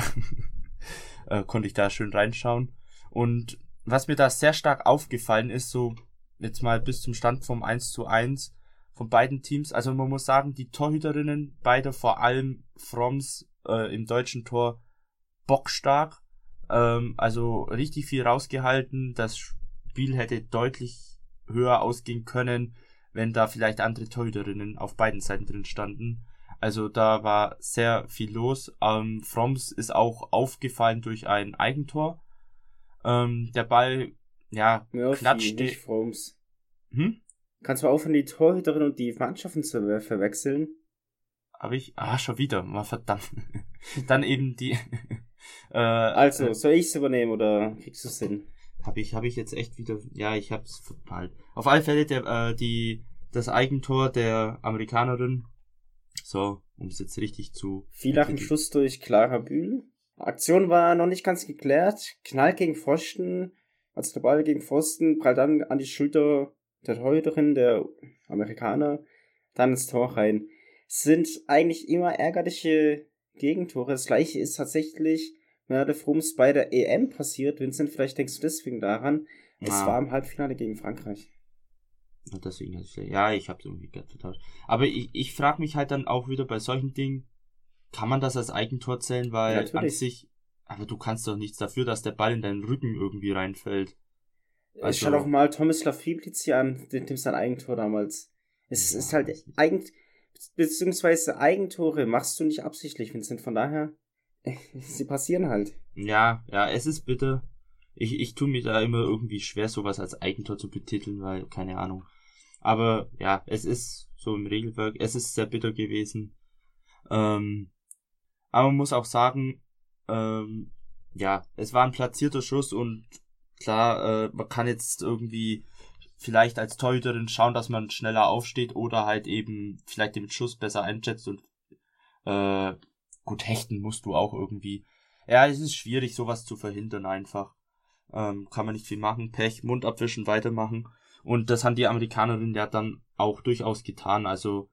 äh, konnte ich da schön reinschauen. Und was mir da sehr stark aufgefallen ist, so jetzt mal bis zum Stand vom 1 zu 1 von beiden Teams, also man muss sagen, die Torhüterinnen, beide vor allem Froms äh, im deutschen Tor, bockstark. Ähm, also richtig viel rausgehalten. Das Spiel hätte deutlich höher ausgehen können, wenn da vielleicht andere Torhüterinnen auf beiden Seiten drin standen. Also da war sehr viel los. Ähm, Froms ist auch aufgefallen durch ein Eigentor. Ähm, der Ball, ja, Murphy, klatschte. Nicht Froms. Hm? Kannst du aufhören, die Torhüterin und die Mannschaften zu verwechseln? Habe ich? Ah, schon wieder. Mal verdammt. Dann eben die. äh, also, soll ich es übernehmen oder kriegst du es hin? Habe ich, habe ich jetzt echt wieder, ja, ich hab's verpeilt. Auf alle Fälle der, äh, die, das Eigentor der Amerikanerin. So, um es jetzt richtig zu. Viel nach dem Schluss durch Clara Bühl. Aktion war noch nicht ganz geklärt. Knall gegen Pfosten. Also der Ball gegen Pfosten prallt dann an die Schulter der Torhüterin, der Amerikaner. Dann ins Tor rein. sind eigentlich immer ärgerliche Gegentore. Das gleiche ist tatsächlich Merle Frums bei der EM passiert. Vincent, vielleicht denkst du deswegen daran. Es ah. war im Halbfinale gegen Frankreich. Ja, deswegen hatte ich ja, ich habe es irgendwie vertauscht. Aber ich, ich frage mich halt dann auch wieder bei solchen Dingen, kann man das als Eigentor zählen, weil Natürlich. an sich, aber du kannst doch nichts dafür, dass der Ball in deinen Rücken irgendwie reinfällt. Also, Schau doch mal Thomas Lafiblitz an, dem, dem sein Eigentor damals. Es ja, ist halt Eigen, beziehungsweise Eigentore machst du nicht absichtlich, Vincent, von daher. Sie passieren halt. Ja, ja, es ist bitter. Ich, ich tue mir da immer irgendwie schwer, sowas als Eigentor zu betiteln, weil, keine Ahnung. Aber ja, es ist so im Regelwerk, es ist sehr bitter gewesen. Ähm, aber man muss auch sagen, ähm, ja, es war ein platzierter Schuss und klar, äh, man kann jetzt irgendwie vielleicht als Torhüterin schauen, dass man schneller aufsteht oder halt eben vielleicht den Schuss besser einschätzt und äh, Gut, hechten musst du auch irgendwie. Ja, es ist schwierig, sowas zu verhindern einfach. Ähm, kann man nicht viel machen. Pech, Mund abwischen, weitermachen. Und das haben die Amerikanerinnen ja dann auch durchaus getan. Also,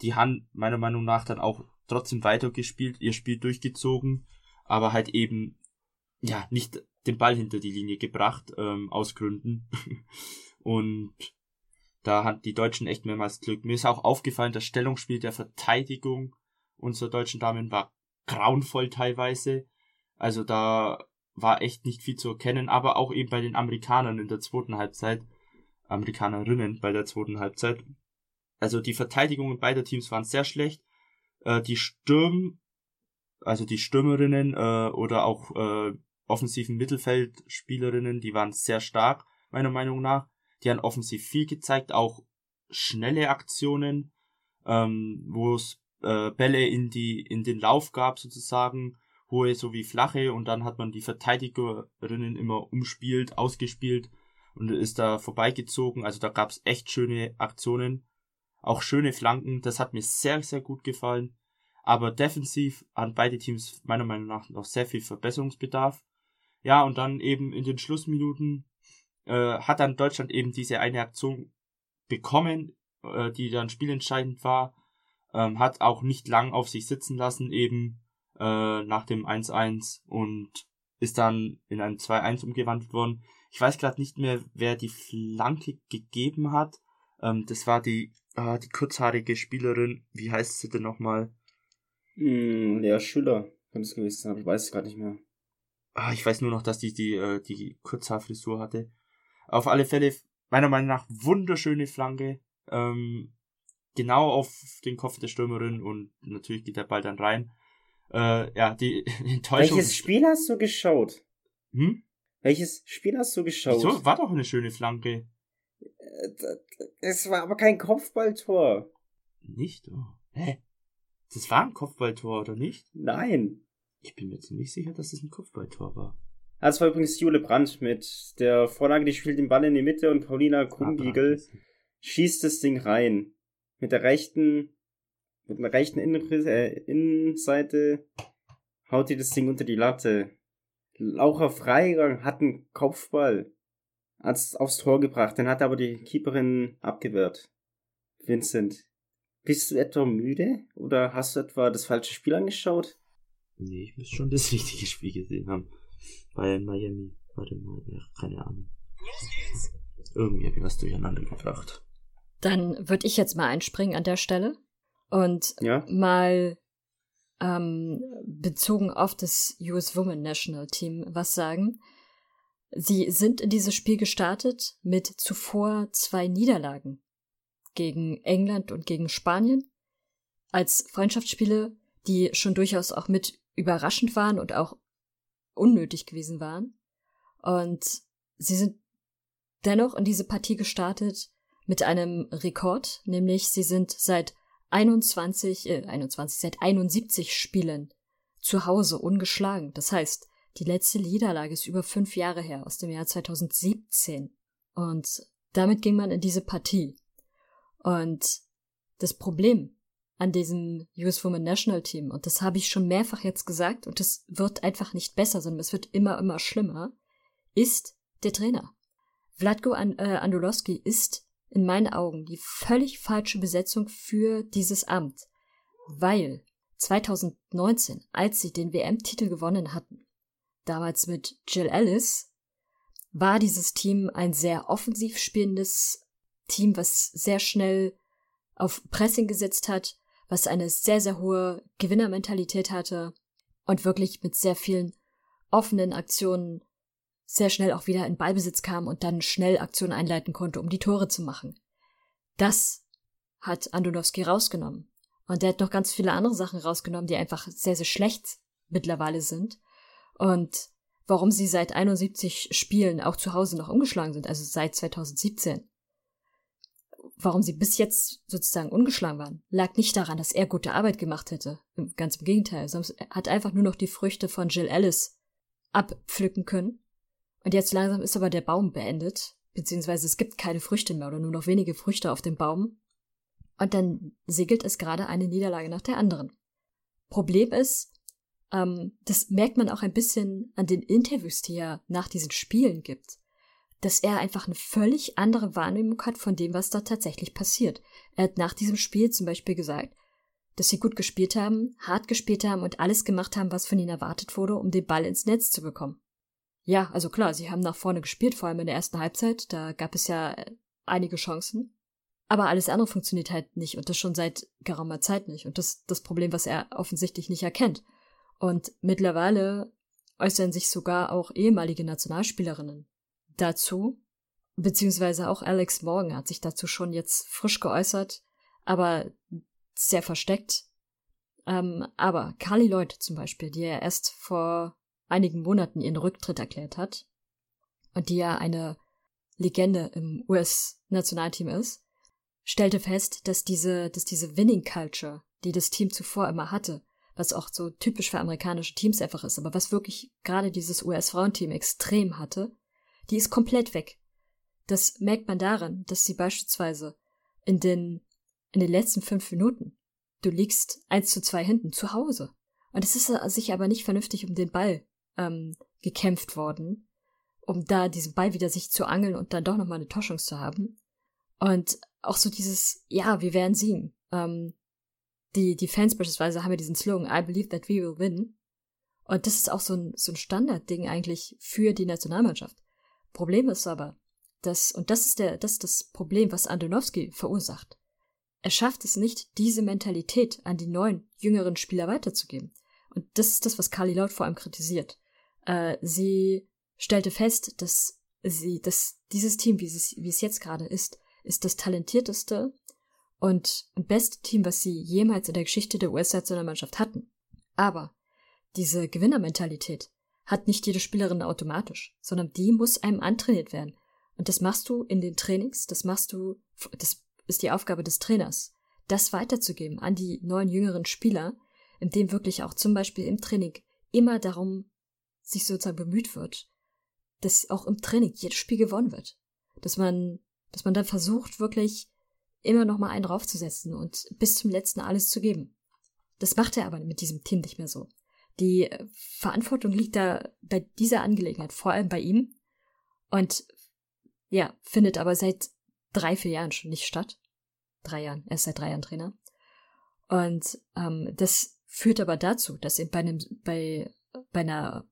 die haben meiner Meinung nach dann auch trotzdem weitergespielt, ihr Spiel durchgezogen, aber halt eben, ja, nicht den Ball hinter die Linie gebracht, ähm, aus Gründen. Und da hat die Deutschen echt mehrmals Glück. Mir ist auch aufgefallen, das Stellungsspiel der Verteidigung unserer deutschen Damen war grauenvoll teilweise. Also da war echt nicht viel zu erkennen, aber auch eben bei den Amerikanern in der zweiten Halbzeit, Amerikanerinnen bei der zweiten Halbzeit. Also die Verteidigungen beider Teams waren sehr schlecht. Äh, die Sturm, also die Stürmerinnen äh, oder auch äh, offensiven Mittelfeldspielerinnen, die waren sehr stark, meiner Meinung nach. Die haben offensiv viel gezeigt, auch schnelle Aktionen, ähm, wo es äh, Bälle in die in den Lauf gab sozusagen, hohe sowie flache und dann hat man die Verteidigerinnen immer umspielt, ausgespielt und ist da vorbeigezogen. Also da gab es echt schöne Aktionen, auch schöne Flanken. Das hat mir sehr sehr gut gefallen. Aber defensiv haben beide Teams meiner Meinung nach noch sehr viel Verbesserungsbedarf. Ja, und dann eben in den Schlussminuten äh, hat dann Deutschland eben diese eine Aktion bekommen, äh, die dann spielentscheidend war. Ähm, hat auch nicht lang auf sich sitzen lassen, eben äh, nach dem 1-1 und ist dann in ein 2-1 umgewandelt worden. Ich weiß gerade nicht mehr, wer die Flanke gegeben hat. Ähm, das war die, äh, die kurzhaarige Spielerin. Wie heißt sie denn nochmal? Hm, ja, Schüler könnte es gewesen sein, aber ich weiß es gerade nicht mehr. Ah, ich weiß nur noch, dass die die, äh, die Kurzhaarfrisur hatte. Auf alle Fälle, meiner Meinung nach, wunderschöne Flanke. Ähm, genau auf den Kopf der Stürmerin und natürlich geht der Ball dann rein. Äh, ja, die Enttäuschung. Welches Spiel hast du geschaut? Hm? Welches Spiel hast du geschaut? Wieso? War doch eine schöne Flanke. Äh, Es war aber kein Kopfballtor. Nicht? Oh. Hä? Das war ein Kopfballtor, oder nicht? Nein. Ich bin mir ziemlich sicher, dass es ein Kopfballtor war. Das war übrigens Jule Brandt mit der Vorlage, die spielt den Ball in die Mitte und Paulina Krumbiegel schießt das Ding rein. Mit der rechten, mit der rechten Innenriss, äh, Innenseite haut die das Ding unter die Latte. Laura Freigang hat einen Kopfball hat's aufs Tor gebracht, den hat aber die Keeperin abgewehrt. Vincent, bist du etwa müde oder hast du etwa das falsche Spiel angeschaut? Nee, ich muss schon das richtige Spiel gesehen haben. Bayern Miami. Warte mal, ja, keine Ahnung. Irgendwie habe ich was durcheinander gebracht. Dann würde ich jetzt mal einspringen an der Stelle und Ja? mal ähm, bezogen auf das US Women National Team was sagen. Sie sind in dieses Spiel gestartet mit zuvor zwei Niederlagen gegen England und gegen Spanien als Freundschaftsspiele, die schon durchaus auch mit überraschend waren und auch unnötig gewesen waren. Und sie sind dennoch in diese Partie gestartet mit einem Rekord, nämlich sie sind seit 21, äh, 21, seit 71 Spielen zu Hause ungeschlagen. Das heißt, die letzte Niederlage ist über fünf Jahre her, aus dem Jahr 2017. Und damit ging man in diese Partie. Und das Problem an diesem US Women National Team, und das habe ich schon mehrfach jetzt gesagt, und es wird einfach nicht besser, sondern es wird immer, immer schlimmer, ist der Trainer. Vladko An äh, Andulowski ist in meinen Augen die völlig falsche Besetzung für dieses Amt, weil 2019, als sie den WM-Titel gewonnen hatten, damals mit Jill Ellis, war dieses Team ein sehr offensiv spielendes Team, was sehr schnell auf Pressing gesetzt hat, was eine sehr, sehr hohe Gewinnermentalität hatte und wirklich mit sehr vielen offenen Aktionen sehr schnell auch wieder in Ballbesitz kam und dann schnell Aktionen einleiten konnte, um die Tore zu machen. Das hat Andonowski rausgenommen. Und der hat noch ganz viele andere Sachen rausgenommen, die einfach sehr, sehr schlecht mittlerweile sind. Und warum sie seit 71 Spielen auch zu Hause noch umgeschlagen sind, also seit 2017. Warum sie bis jetzt sozusagen ungeschlagen waren, lag nicht daran, dass er gute Arbeit gemacht hätte. Ganz im Gegenteil. Sonst hat einfach nur noch die Früchte von Jill Ellis abpflücken können. Und jetzt langsam ist aber der Baum beendet, beziehungsweise es gibt keine Früchte mehr oder nur noch wenige Früchte auf dem Baum. Und dann segelt es gerade eine Niederlage nach der anderen. Problem ist, ähm, das merkt man auch ein bisschen an den Interviews, die er nach diesen Spielen gibt, dass er einfach eine völlig andere Wahrnehmung hat von dem, was da tatsächlich passiert. Er hat nach diesem Spiel zum Beispiel gesagt, dass sie gut gespielt haben, hart gespielt haben und alles gemacht haben, was von ihnen erwartet wurde, um den Ball ins Netz zu bekommen. Ja, also klar, sie haben nach vorne gespielt, vor allem in der ersten Halbzeit, da gab es ja einige Chancen. Aber alles andere funktioniert halt nicht und das schon seit geraumer Zeit nicht. Und das ist das Problem, was er offensichtlich nicht erkennt. Und mittlerweile äußern sich sogar auch ehemalige Nationalspielerinnen dazu, beziehungsweise auch Alex Morgan hat sich dazu schon jetzt frisch geäußert, aber sehr versteckt. Ähm, aber Carly Lloyd zum Beispiel, die ja erst vor einigen Monaten ihren Rücktritt erklärt hat und die ja eine Legende im US-Nationalteam ist, stellte fest, dass diese, dass diese Winning Culture, die das Team zuvor immer hatte, was auch so typisch für amerikanische Teams einfach ist, aber was wirklich gerade dieses US-Frauenteam extrem hatte, die ist komplett weg. Das merkt man daran, dass sie beispielsweise in den, in den letzten fünf Minuten, du liegst eins zu zwei hinten zu Hause. Und es ist sich aber nicht vernünftig um den Ball ähm, gekämpft worden, um da diesen Ball wieder sich zu angeln und dann doch nochmal eine Torschance zu haben. Und auch so dieses, ja, wir werden siegen. Ähm, die, die Fans beispielsweise haben ja diesen Slogan, I believe that we will win. Und das ist auch so ein, so ein Standardding eigentlich für die Nationalmannschaft. Problem ist aber, dass, und das ist der, das ist das Problem, was Antonowski verursacht. Er schafft es nicht, diese Mentalität an die neuen, jüngeren Spieler weiterzugeben. Und das ist das, was Carly Laut vor allem kritisiert. Äh, sie stellte fest, dass sie, dass dieses Team, wie es, wie es jetzt gerade ist, ist das talentierteste und beste Team, was sie jemals in der Geschichte der US-Nationalmannschaft hatten. Aber diese Gewinnermentalität hat nicht jede Spielerin automatisch, sondern die muss einem antrainiert werden. Und das machst du in den Trainings, das machst du, das ist die Aufgabe des Trainers, das weiterzugeben an die neuen jüngeren Spieler, indem wirklich auch zum Beispiel im Training immer darum sich sozusagen bemüht wird, dass auch im Training jedes Spiel gewonnen wird. Dass man, dass man dann versucht, wirklich immer noch mal einen draufzusetzen und bis zum letzten alles zu geben. Das macht er aber mit diesem Team nicht mehr so. Die Verantwortung liegt da bei dieser Angelegenheit vor allem bei ihm und ja, findet aber seit drei, vier Jahren schon nicht statt. Drei Jahren, er ist seit drei Jahren Trainer. Und ähm, das führt aber dazu, dass eben bei einem, bei, bei einer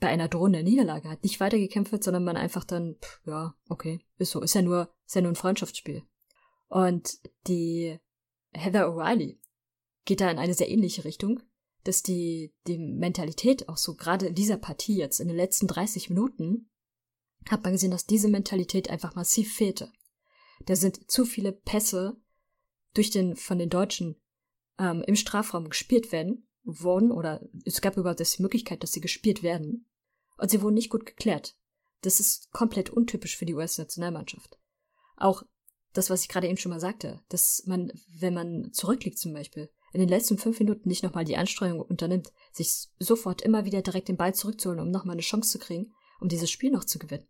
bei einer drohenden Niederlage hat nicht weitergekämpft wird, sondern man einfach dann, pff, ja, okay, ist so, ist ja nur, ist ja nur ein Freundschaftsspiel. Und die Heather O'Reilly geht da in eine sehr ähnliche Richtung, dass die, die Mentalität auch so gerade in dieser Partie jetzt, in den letzten 30 Minuten, hat man gesehen, dass diese Mentalität einfach massiv fehlte. Da sind zu viele Pässe durch den, von den Deutschen ähm, im Strafraum gespielt werden, worden, oder es gab überhaupt die Möglichkeit, dass sie gespielt werden. Und sie wurden nicht gut geklärt. Das ist komplett untypisch für die US-Nationalmannschaft. Auch das, was ich gerade eben schon mal sagte, dass man, wenn man zurückliegt zum Beispiel, in den letzten fünf Minuten nicht nochmal die Anstrengung unternimmt, sich sofort immer wieder direkt den Ball zurückzuholen, um nochmal eine Chance zu kriegen, um dieses Spiel noch zu gewinnen.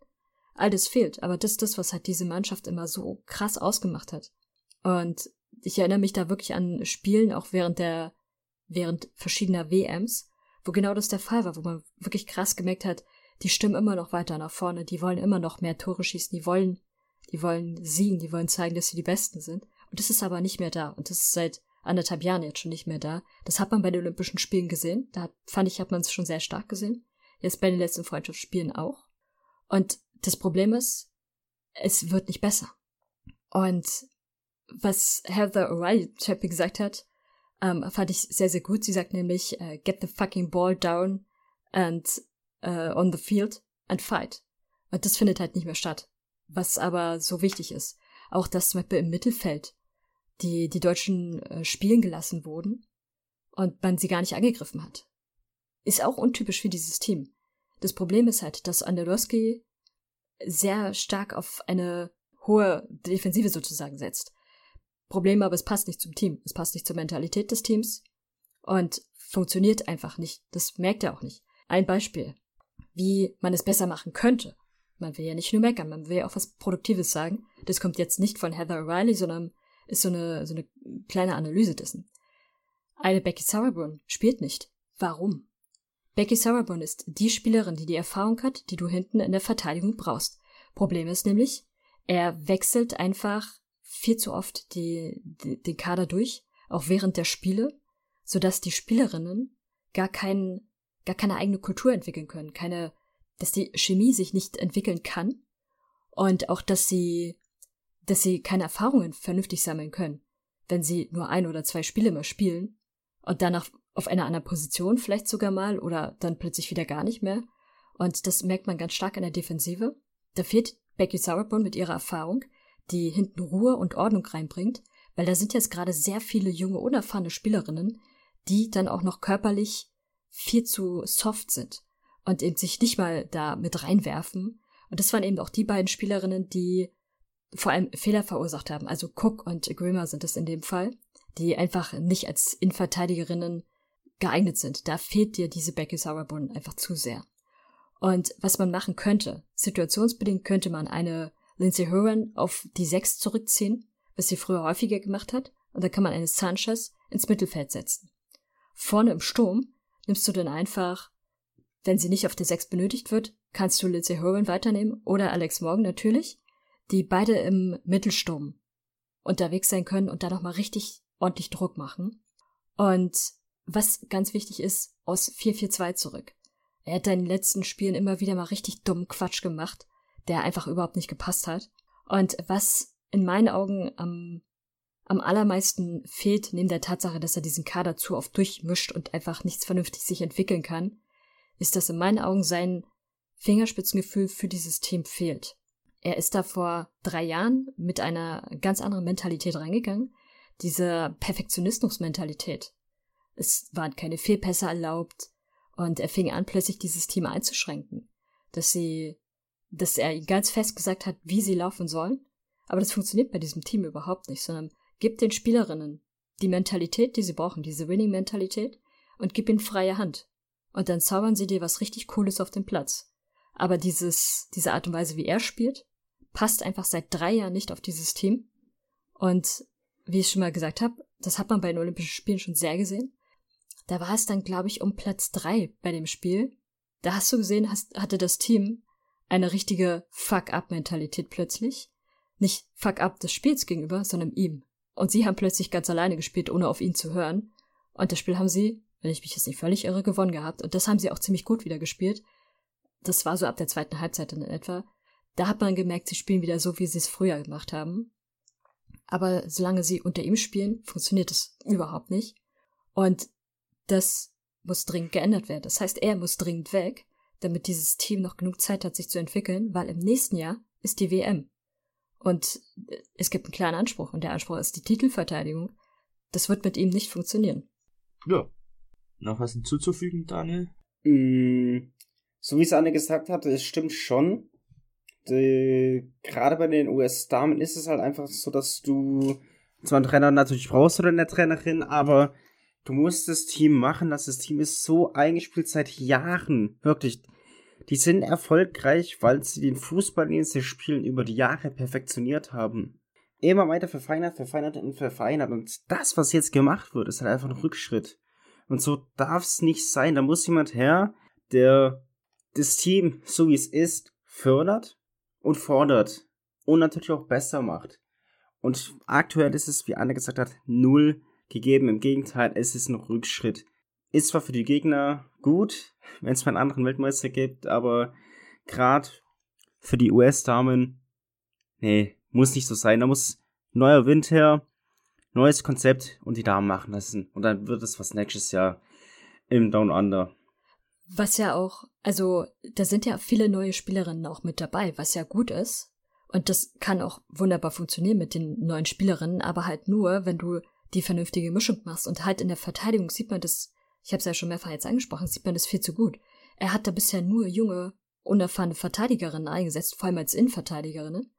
All das fehlt, aber das ist das, was halt diese Mannschaft immer so krass ausgemacht hat. Und ich erinnere mich da wirklich an Spielen, auch während der, während verschiedener WMs, wo genau das der Fall war, wo man wirklich krass gemerkt hat, die stimmen immer noch weiter nach vorne, die wollen immer noch mehr Tore schießen, die wollen, die wollen siegen, die wollen zeigen, dass sie die Besten sind. Und das ist aber nicht mehr da. Und das ist seit anderthalb Jahren jetzt schon nicht mehr da. Das hat man bei den Olympischen Spielen gesehen. Da fand ich, hat man es schon sehr stark gesehen. Jetzt bei den letzten Freundschaftsspielen auch. Und das Problem ist, es wird nicht besser. Und was Heather O'Reilly Chappie gesagt hat, ähm, fand ich sehr, sehr gut. Sie sagt nämlich, uh, get the fucking ball down and uh, on the field and fight. Und das findet halt nicht mehr statt. Was aber so wichtig ist. Auch dass zum Beispiel im Mittelfeld die, die Deutschen äh, spielen gelassen wurden und man sie gar nicht angegriffen hat. Ist auch untypisch für dieses Team. Das Problem ist halt, dass Anderowski sehr stark auf eine hohe Defensive sozusagen setzt. Problem aber, es passt nicht zum Team. Es passt nicht zur Mentalität des Teams und funktioniert einfach nicht. Das merkt er auch nicht. Ein Beispiel, wie man es besser machen könnte. Man will ja nicht nur meckern, man will ja auch was Produktives sagen. Das kommt jetzt nicht von Heather O'Reilly, sondern ist so eine, so eine kleine Analyse dessen. Eine Becky Sauerborn spielt nicht. Warum? Becky Sauerborn ist die Spielerin, die die Erfahrung hat, die du hinten in der Verteidigung brauchst. Problem ist nämlich, er wechselt einfach viel zu oft die, die, den Kader durch, auch während der Spiele, sodass die Spielerinnen gar kein, gar keine eigene Kultur entwickeln können, keine, dass die Chemie sich nicht entwickeln kann und auch, dass sie dass sie keine Erfahrungen vernünftig sammeln können, wenn sie nur ein oder zwei Spiele mal spielen und danach auf einer anderen Position vielleicht sogar mal oder dann plötzlich wieder gar nicht mehr. Und das merkt man ganz stark in der Defensive. Da fehlt Becky Sauerborn mit ihrer Erfahrung, die hinten Ruhe und Ordnung reinbringt, weil da sind jetzt gerade sehr viele junge, unerfahrene Spielerinnen, die dann auch noch körperlich viel zu soft sind und eben sich nicht mal da mit reinwerfen. Und das waren eben auch die beiden Spielerinnen, die vor allem Fehler verursacht haben. Also Cook und Grimmer sind es in dem Fall, die einfach nicht als Innenverteidigerinnen geeignet sind. Da fehlt dir diese Becky Sauerbrunn einfach zu sehr. Und was man machen könnte, situationsbedingt könnte man eine Lindsay Horan auf die Sechs zurückziehen, was sie früher häufiger gemacht hat, und dann kann man eine Sanchez ins Mittelfeld setzen. Vorne im Sturm nimmst du dann einfach, wenn sie nicht auf der Sechs benötigt wird, kannst du Lindsay Horan weiternehmen oder Alex Morgan natürlich, die beide im Mittelsturm unterwegs sein können und da nochmal richtig ordentlich Druck machen. Und was ganz wichtig ist, aus 4-4-2 zurück. Er hat in den letzten Spielen immer wieder mal richtig dummen Quatsch gemacht, der einfach überhaupt nicht gepasst hat. Und was in meinen Augen am, am allermeisten fehlt, neben der Tatsache, dass er diesen Kader zu oft durchmischt und einfach nichts vernünftig sich entwickeln kann, ist, dass in meinen Augen sein Fingerspitzengefühl für dieses Team fehlt. Er ist da vor drei Jahren mit einer ganz anderen Mentalität reingegangen, diese Perfektionismusmentalität. Es waren keine Fehlpässe erlaubt und er fing an, plötzlich dieses Team einzuschränken, dass sie, dass er ganz fest gesagt hat, wie sie laufen sollen. Aber das funktioniert bei diesem Team überhaupt nicht, sondern gib den Spielerinnen die Mentalität, die sie brauchen, diese Winning-Mentalität und gib ihnen freie Hand. Und dann zaubern sie dir was richtig Cooles auf den Platz. Aber dieses, diese Art und Weise, wie er spielt, passt einfach seit drei Jahren nicht auf dieses Team. Und wie ich schon mal gesagt habe, das hat man bei den Olympischen Spielen schon sehr gesehen. Da war es dann, glaube ich, um Platz drei bei dem Spiel. Da hast du gesehen, hast, hatte das Team eine richtige Fuck-up-Mentalität plötzlich. Nicht Fuck-up des Spiels gegenüber, sondern ihm. Und sie haben plötzlich ganz alleine gespielt, ohne auf ihn zu hören. Und das Spiel haben sie, wenn ich mich jetzt nicht völlig irre, gewonnen gehabt. Und das haben sie auch ziemlich gut wieder gespielt. Das war so ab der zweiten Halbzeit in etwa. Da hat man gemerkt, sie spielen wieder so, wie sie es früher gemacht haben. Aber solange sie unter ihm spielen, funktioniert es überhaupt nicht. Und das muss dringend geändert werden. Das heißt, er muss dringend weg, damit dieses Team noch genug Zeit hat, sich zu entwickeln, weil im nächsten Jahr ist die WM. Und es gibt einen klaren Anspruch, und der Anspruch ist die Titelverteidigung. Das wird mit ihm nicht funktionieren. Ja. Noch was hinzuzufügen, Daniel? Mm, so wie es Anne gesagt hatte, es stimmt schon die, gerade bei den US-Damen ist es halt einfach so, dass du zwar einen Trainer natürlich brauchst oder eine Trainerin, aber du musst das Team machen, das Team ist so eingespielt seit Jahren. Wirklich. Die sind erfolgreich, weil sie den Fußball, den sie spielen, über die Jahre perfektioniert haben. Immer weiter verfeinert, verfeinert und verfeinert. Und das, was jetzt gemacht wird, ist halt einfach ein Rückschritt. Und so darf es nicht sein. Da muss jemand her, der das Team, so wie es ist, fördert und fordert und natürlich auch besser macht. Und aktuell ist es, wie Anne gesagt hat, null gegeben. Im Gegenteil, es ist ein Rückschritt. Ist zwar für die Gegner gut, wenn es mal einen anderen Weltmeister gibt, aber gerade für die US-Damen, nee, muss nicht so sein. Da muss neuer Wind her, neues Konzept und die Damen machen lassen. Und dann wird es was nächstes Jahr im Down Under. Was ja auch, also da sind ja viele neue Spielerinnen auch mit dabei, was ja gut ist. Und das kann auch wunderbar funktionieren mit den neuen Spielerinnen, aber halt nur, wenn du die vernünftige Mischung machst. Und halt in der Verteidigung sieht man das, ich habe es ja schon mehrfach jetzt angesprochen, sieht man das viel zu gut. Er hat da bisher nur junge, unerfahrene Verteidigerinnen eingesetzt, vor allem als Innenverteidigerinnen.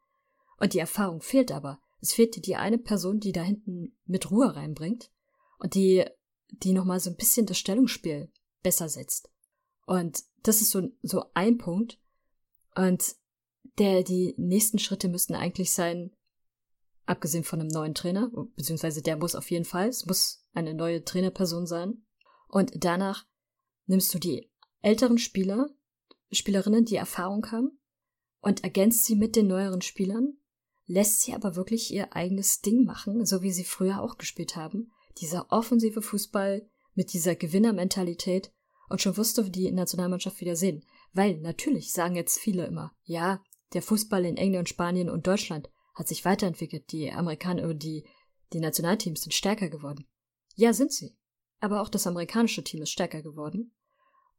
Und die Erfahrung fehlt aber. Es fehlt dir die eine Person, die da hinten mit Ruhe reinbringt und die, die nochmal so ein bisschen das Stellungsspiel besser setzt. Und das ist so, so ein Punkt. Und der, die nächsten Schritte müssten eigentlich sein, abgesehen von einem neuen Trainer, beziehungsweise der muss auf jeden Fall, es muss eine neue Trainerperson sein. Und danach nimmst du die älteren Spieler, Spielerinnen, die Erfahrung haben, und ergänzt sie mit den neueren Spielern, lässt sie aber wirklich ihr eigenes Ding machen, so wie sie früher auch gespielt haben. Dieser offensive Fußball mit dieser Gewinnermentalität, und schon wirst du die Nationalmannschaft wieder sehen. Weil natürlich sagen jetzt viele immer, ja, der Fußball in England, Spanien und Deutschland hat sich weiterentwickelt, die Amerikaner, die, die Nationalteams sind stärker geworden. Ja, sind sie. Aber auch das amerikanische Team ist stärker geworden.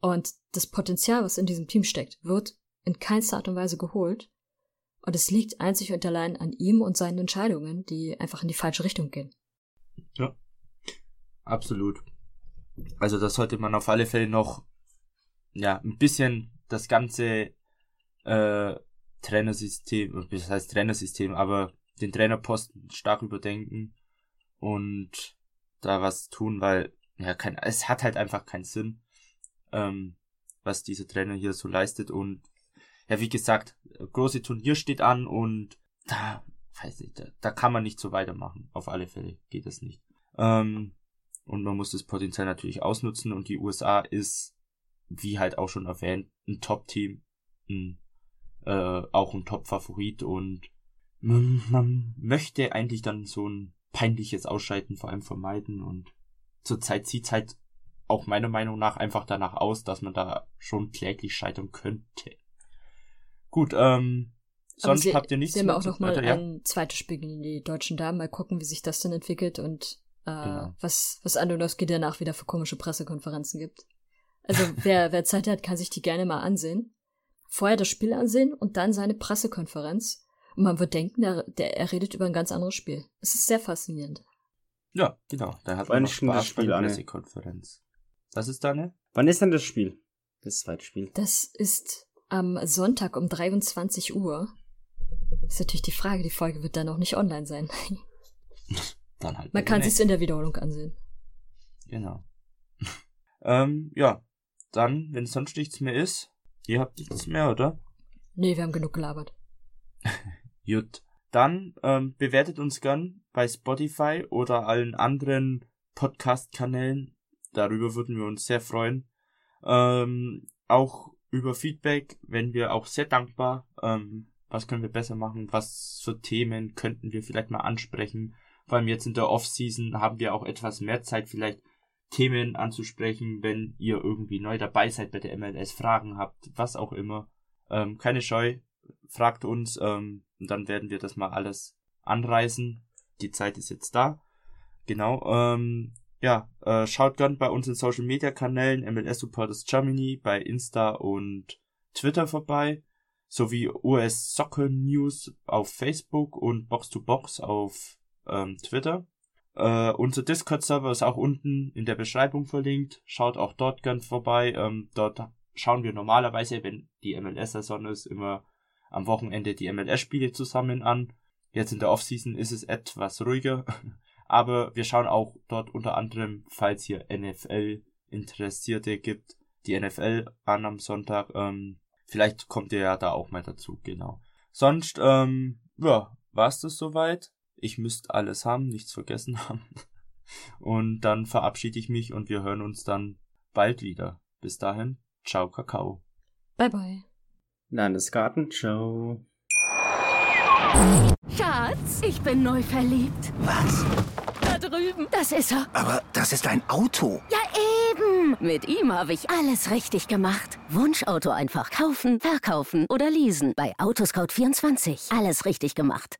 Und das Potenzial, was in diesem Team steckt, wird in keinster Art und Weise geholt. Und es liegt einzig und allein an ihm und seinen Entscheidungen, die einfach in die falsche Richtung gehen. Ja, absolut. Also da sollte man auf alle Fälle noch ja ein bisschen das ganze äh, Trainersystem, das heißt Trainersystem, aber den Trainerposten stark überdenken und da was tun, weil ja kein, es hat halt einfach keinen Sinn, ähm, was dieser Trainer hier so leistet und ja wie gesagt, große Turnier steht an und da weiß nicht, da, da kann man nicht so weitermachen. Auf alle Fälle geht das nicht. Ähm, und man muss das Potenzial natürlich ausnutzen und die USA ist, wie halt auch schon erwähnt, ein Top-Team, ein, äh, auch ein Top-Favorit und man, man möchte eigentlich dann so ein peinliches Ausscheiden vor allem vermeiden und zurzeit sieht's halt auch meiner Meinung nach einfach danach aus, dass man da schon kläglich scheitern könnte. Gut, ähm, sonst sie, habt ihr nichts Sie haben auch zu- noch mal weiter, ja? ein zweites Spiel gegen die deutschen Damen. Mal gucken, wie sich das dann entwickelt und äh, Genau. was, was Andonowski danach wieder für komische Pressekonferenzen gibt. Also wer, wer Zeit hat, kann sich die gerne mal ansehen. Vorher das Spiel ansehen und dann seine Pressekonferenz. Und man wird denken, der, der, er redet über ein ganz anderes Spiel. Es ist sehr faszinierend. Ja, genau. Da hat Wann man denn das Spiel, Anne? Pressekonferenz. Was ist deine? Wann ist denn das Spiel? Das zweite Spiel. Das ist am Sonntag um 23 Uhr. Ist natürlich die Frage, die Folge wird dann noch nicht online sein. Dann halt. Man kann sich's in der Wiederholung ansehen. Genau. ähm, ja. Dann, wenn sonst nichts mehr ist, ihr habt nichts mehr, oder? Nee, wir haben genug gelabert. Gut. Dann ähm, bewertet uns gern bei Spotify oder allen anderen Podcast-Kanälen. Darüber würden wir uns sehr freuen. Ähm, auch über Feedback, wenn wir auch sehr dankbar. Ähm, was können wir besser machen? Was für Themen könnten wir vielleicht mal ansprechen? Vor allem jetzt in der Off-Season haben wir auch etwas mehr Zeit, vielleicht Themen anzusprechen, wenn ihr irgendwie neu dabei seid bei der MLS, Fragen habt, was auch immer. Ähm, keine Scheu, fragt uns ähm, und dann werden wir das mal alles anreißen. Die Zeit ist jetzt da. Genau. Ähm, ja, äh, schaut gern bei unseren Social Media Kanälen MLS Supporters Germany bei Insta und Twitter vorbei, sowie US Soccer News auf Facebook und Box to Box auf ähm, Twitter. Äh, unser Discord-Server ist auch unten in der Beschreibung verlinkt. Schaut auch dort gern vorbei. Ähm, dort schauen wir normalerweise, wenn die MLS-Saison ist, immer am Wochenende die MLS-Spiele zusammen an. Jetzt in der Offseason ist es etwas ruhiger, aber wir schauen auch dort unter anderem, falls hier NFL-Interessierte gibt, die NFL an am Sonntag. Ähm, vielleicht kommt ihr ja da auch mal dazu, genau. Sonst, ähm, ja, war's das soweit. Ich müsste alles haben, nichts vergessen haben. Und dann verabschiede ich mich und wir hören uns dann bald wieder. Bis dahin, ciao Kakao. Bye bye. Landesgarten, ciao. Schatz, ich bin neu verliebt. Was? Da drüben. Das ist er. Aber das ist ein Auto. Ja, eben. Mit ihm habe ich alles richtig gemacht. Wunschauto einfach kaufen, verkaufen oder leasen. Bei Autoscout24. Alles richtig gemacht.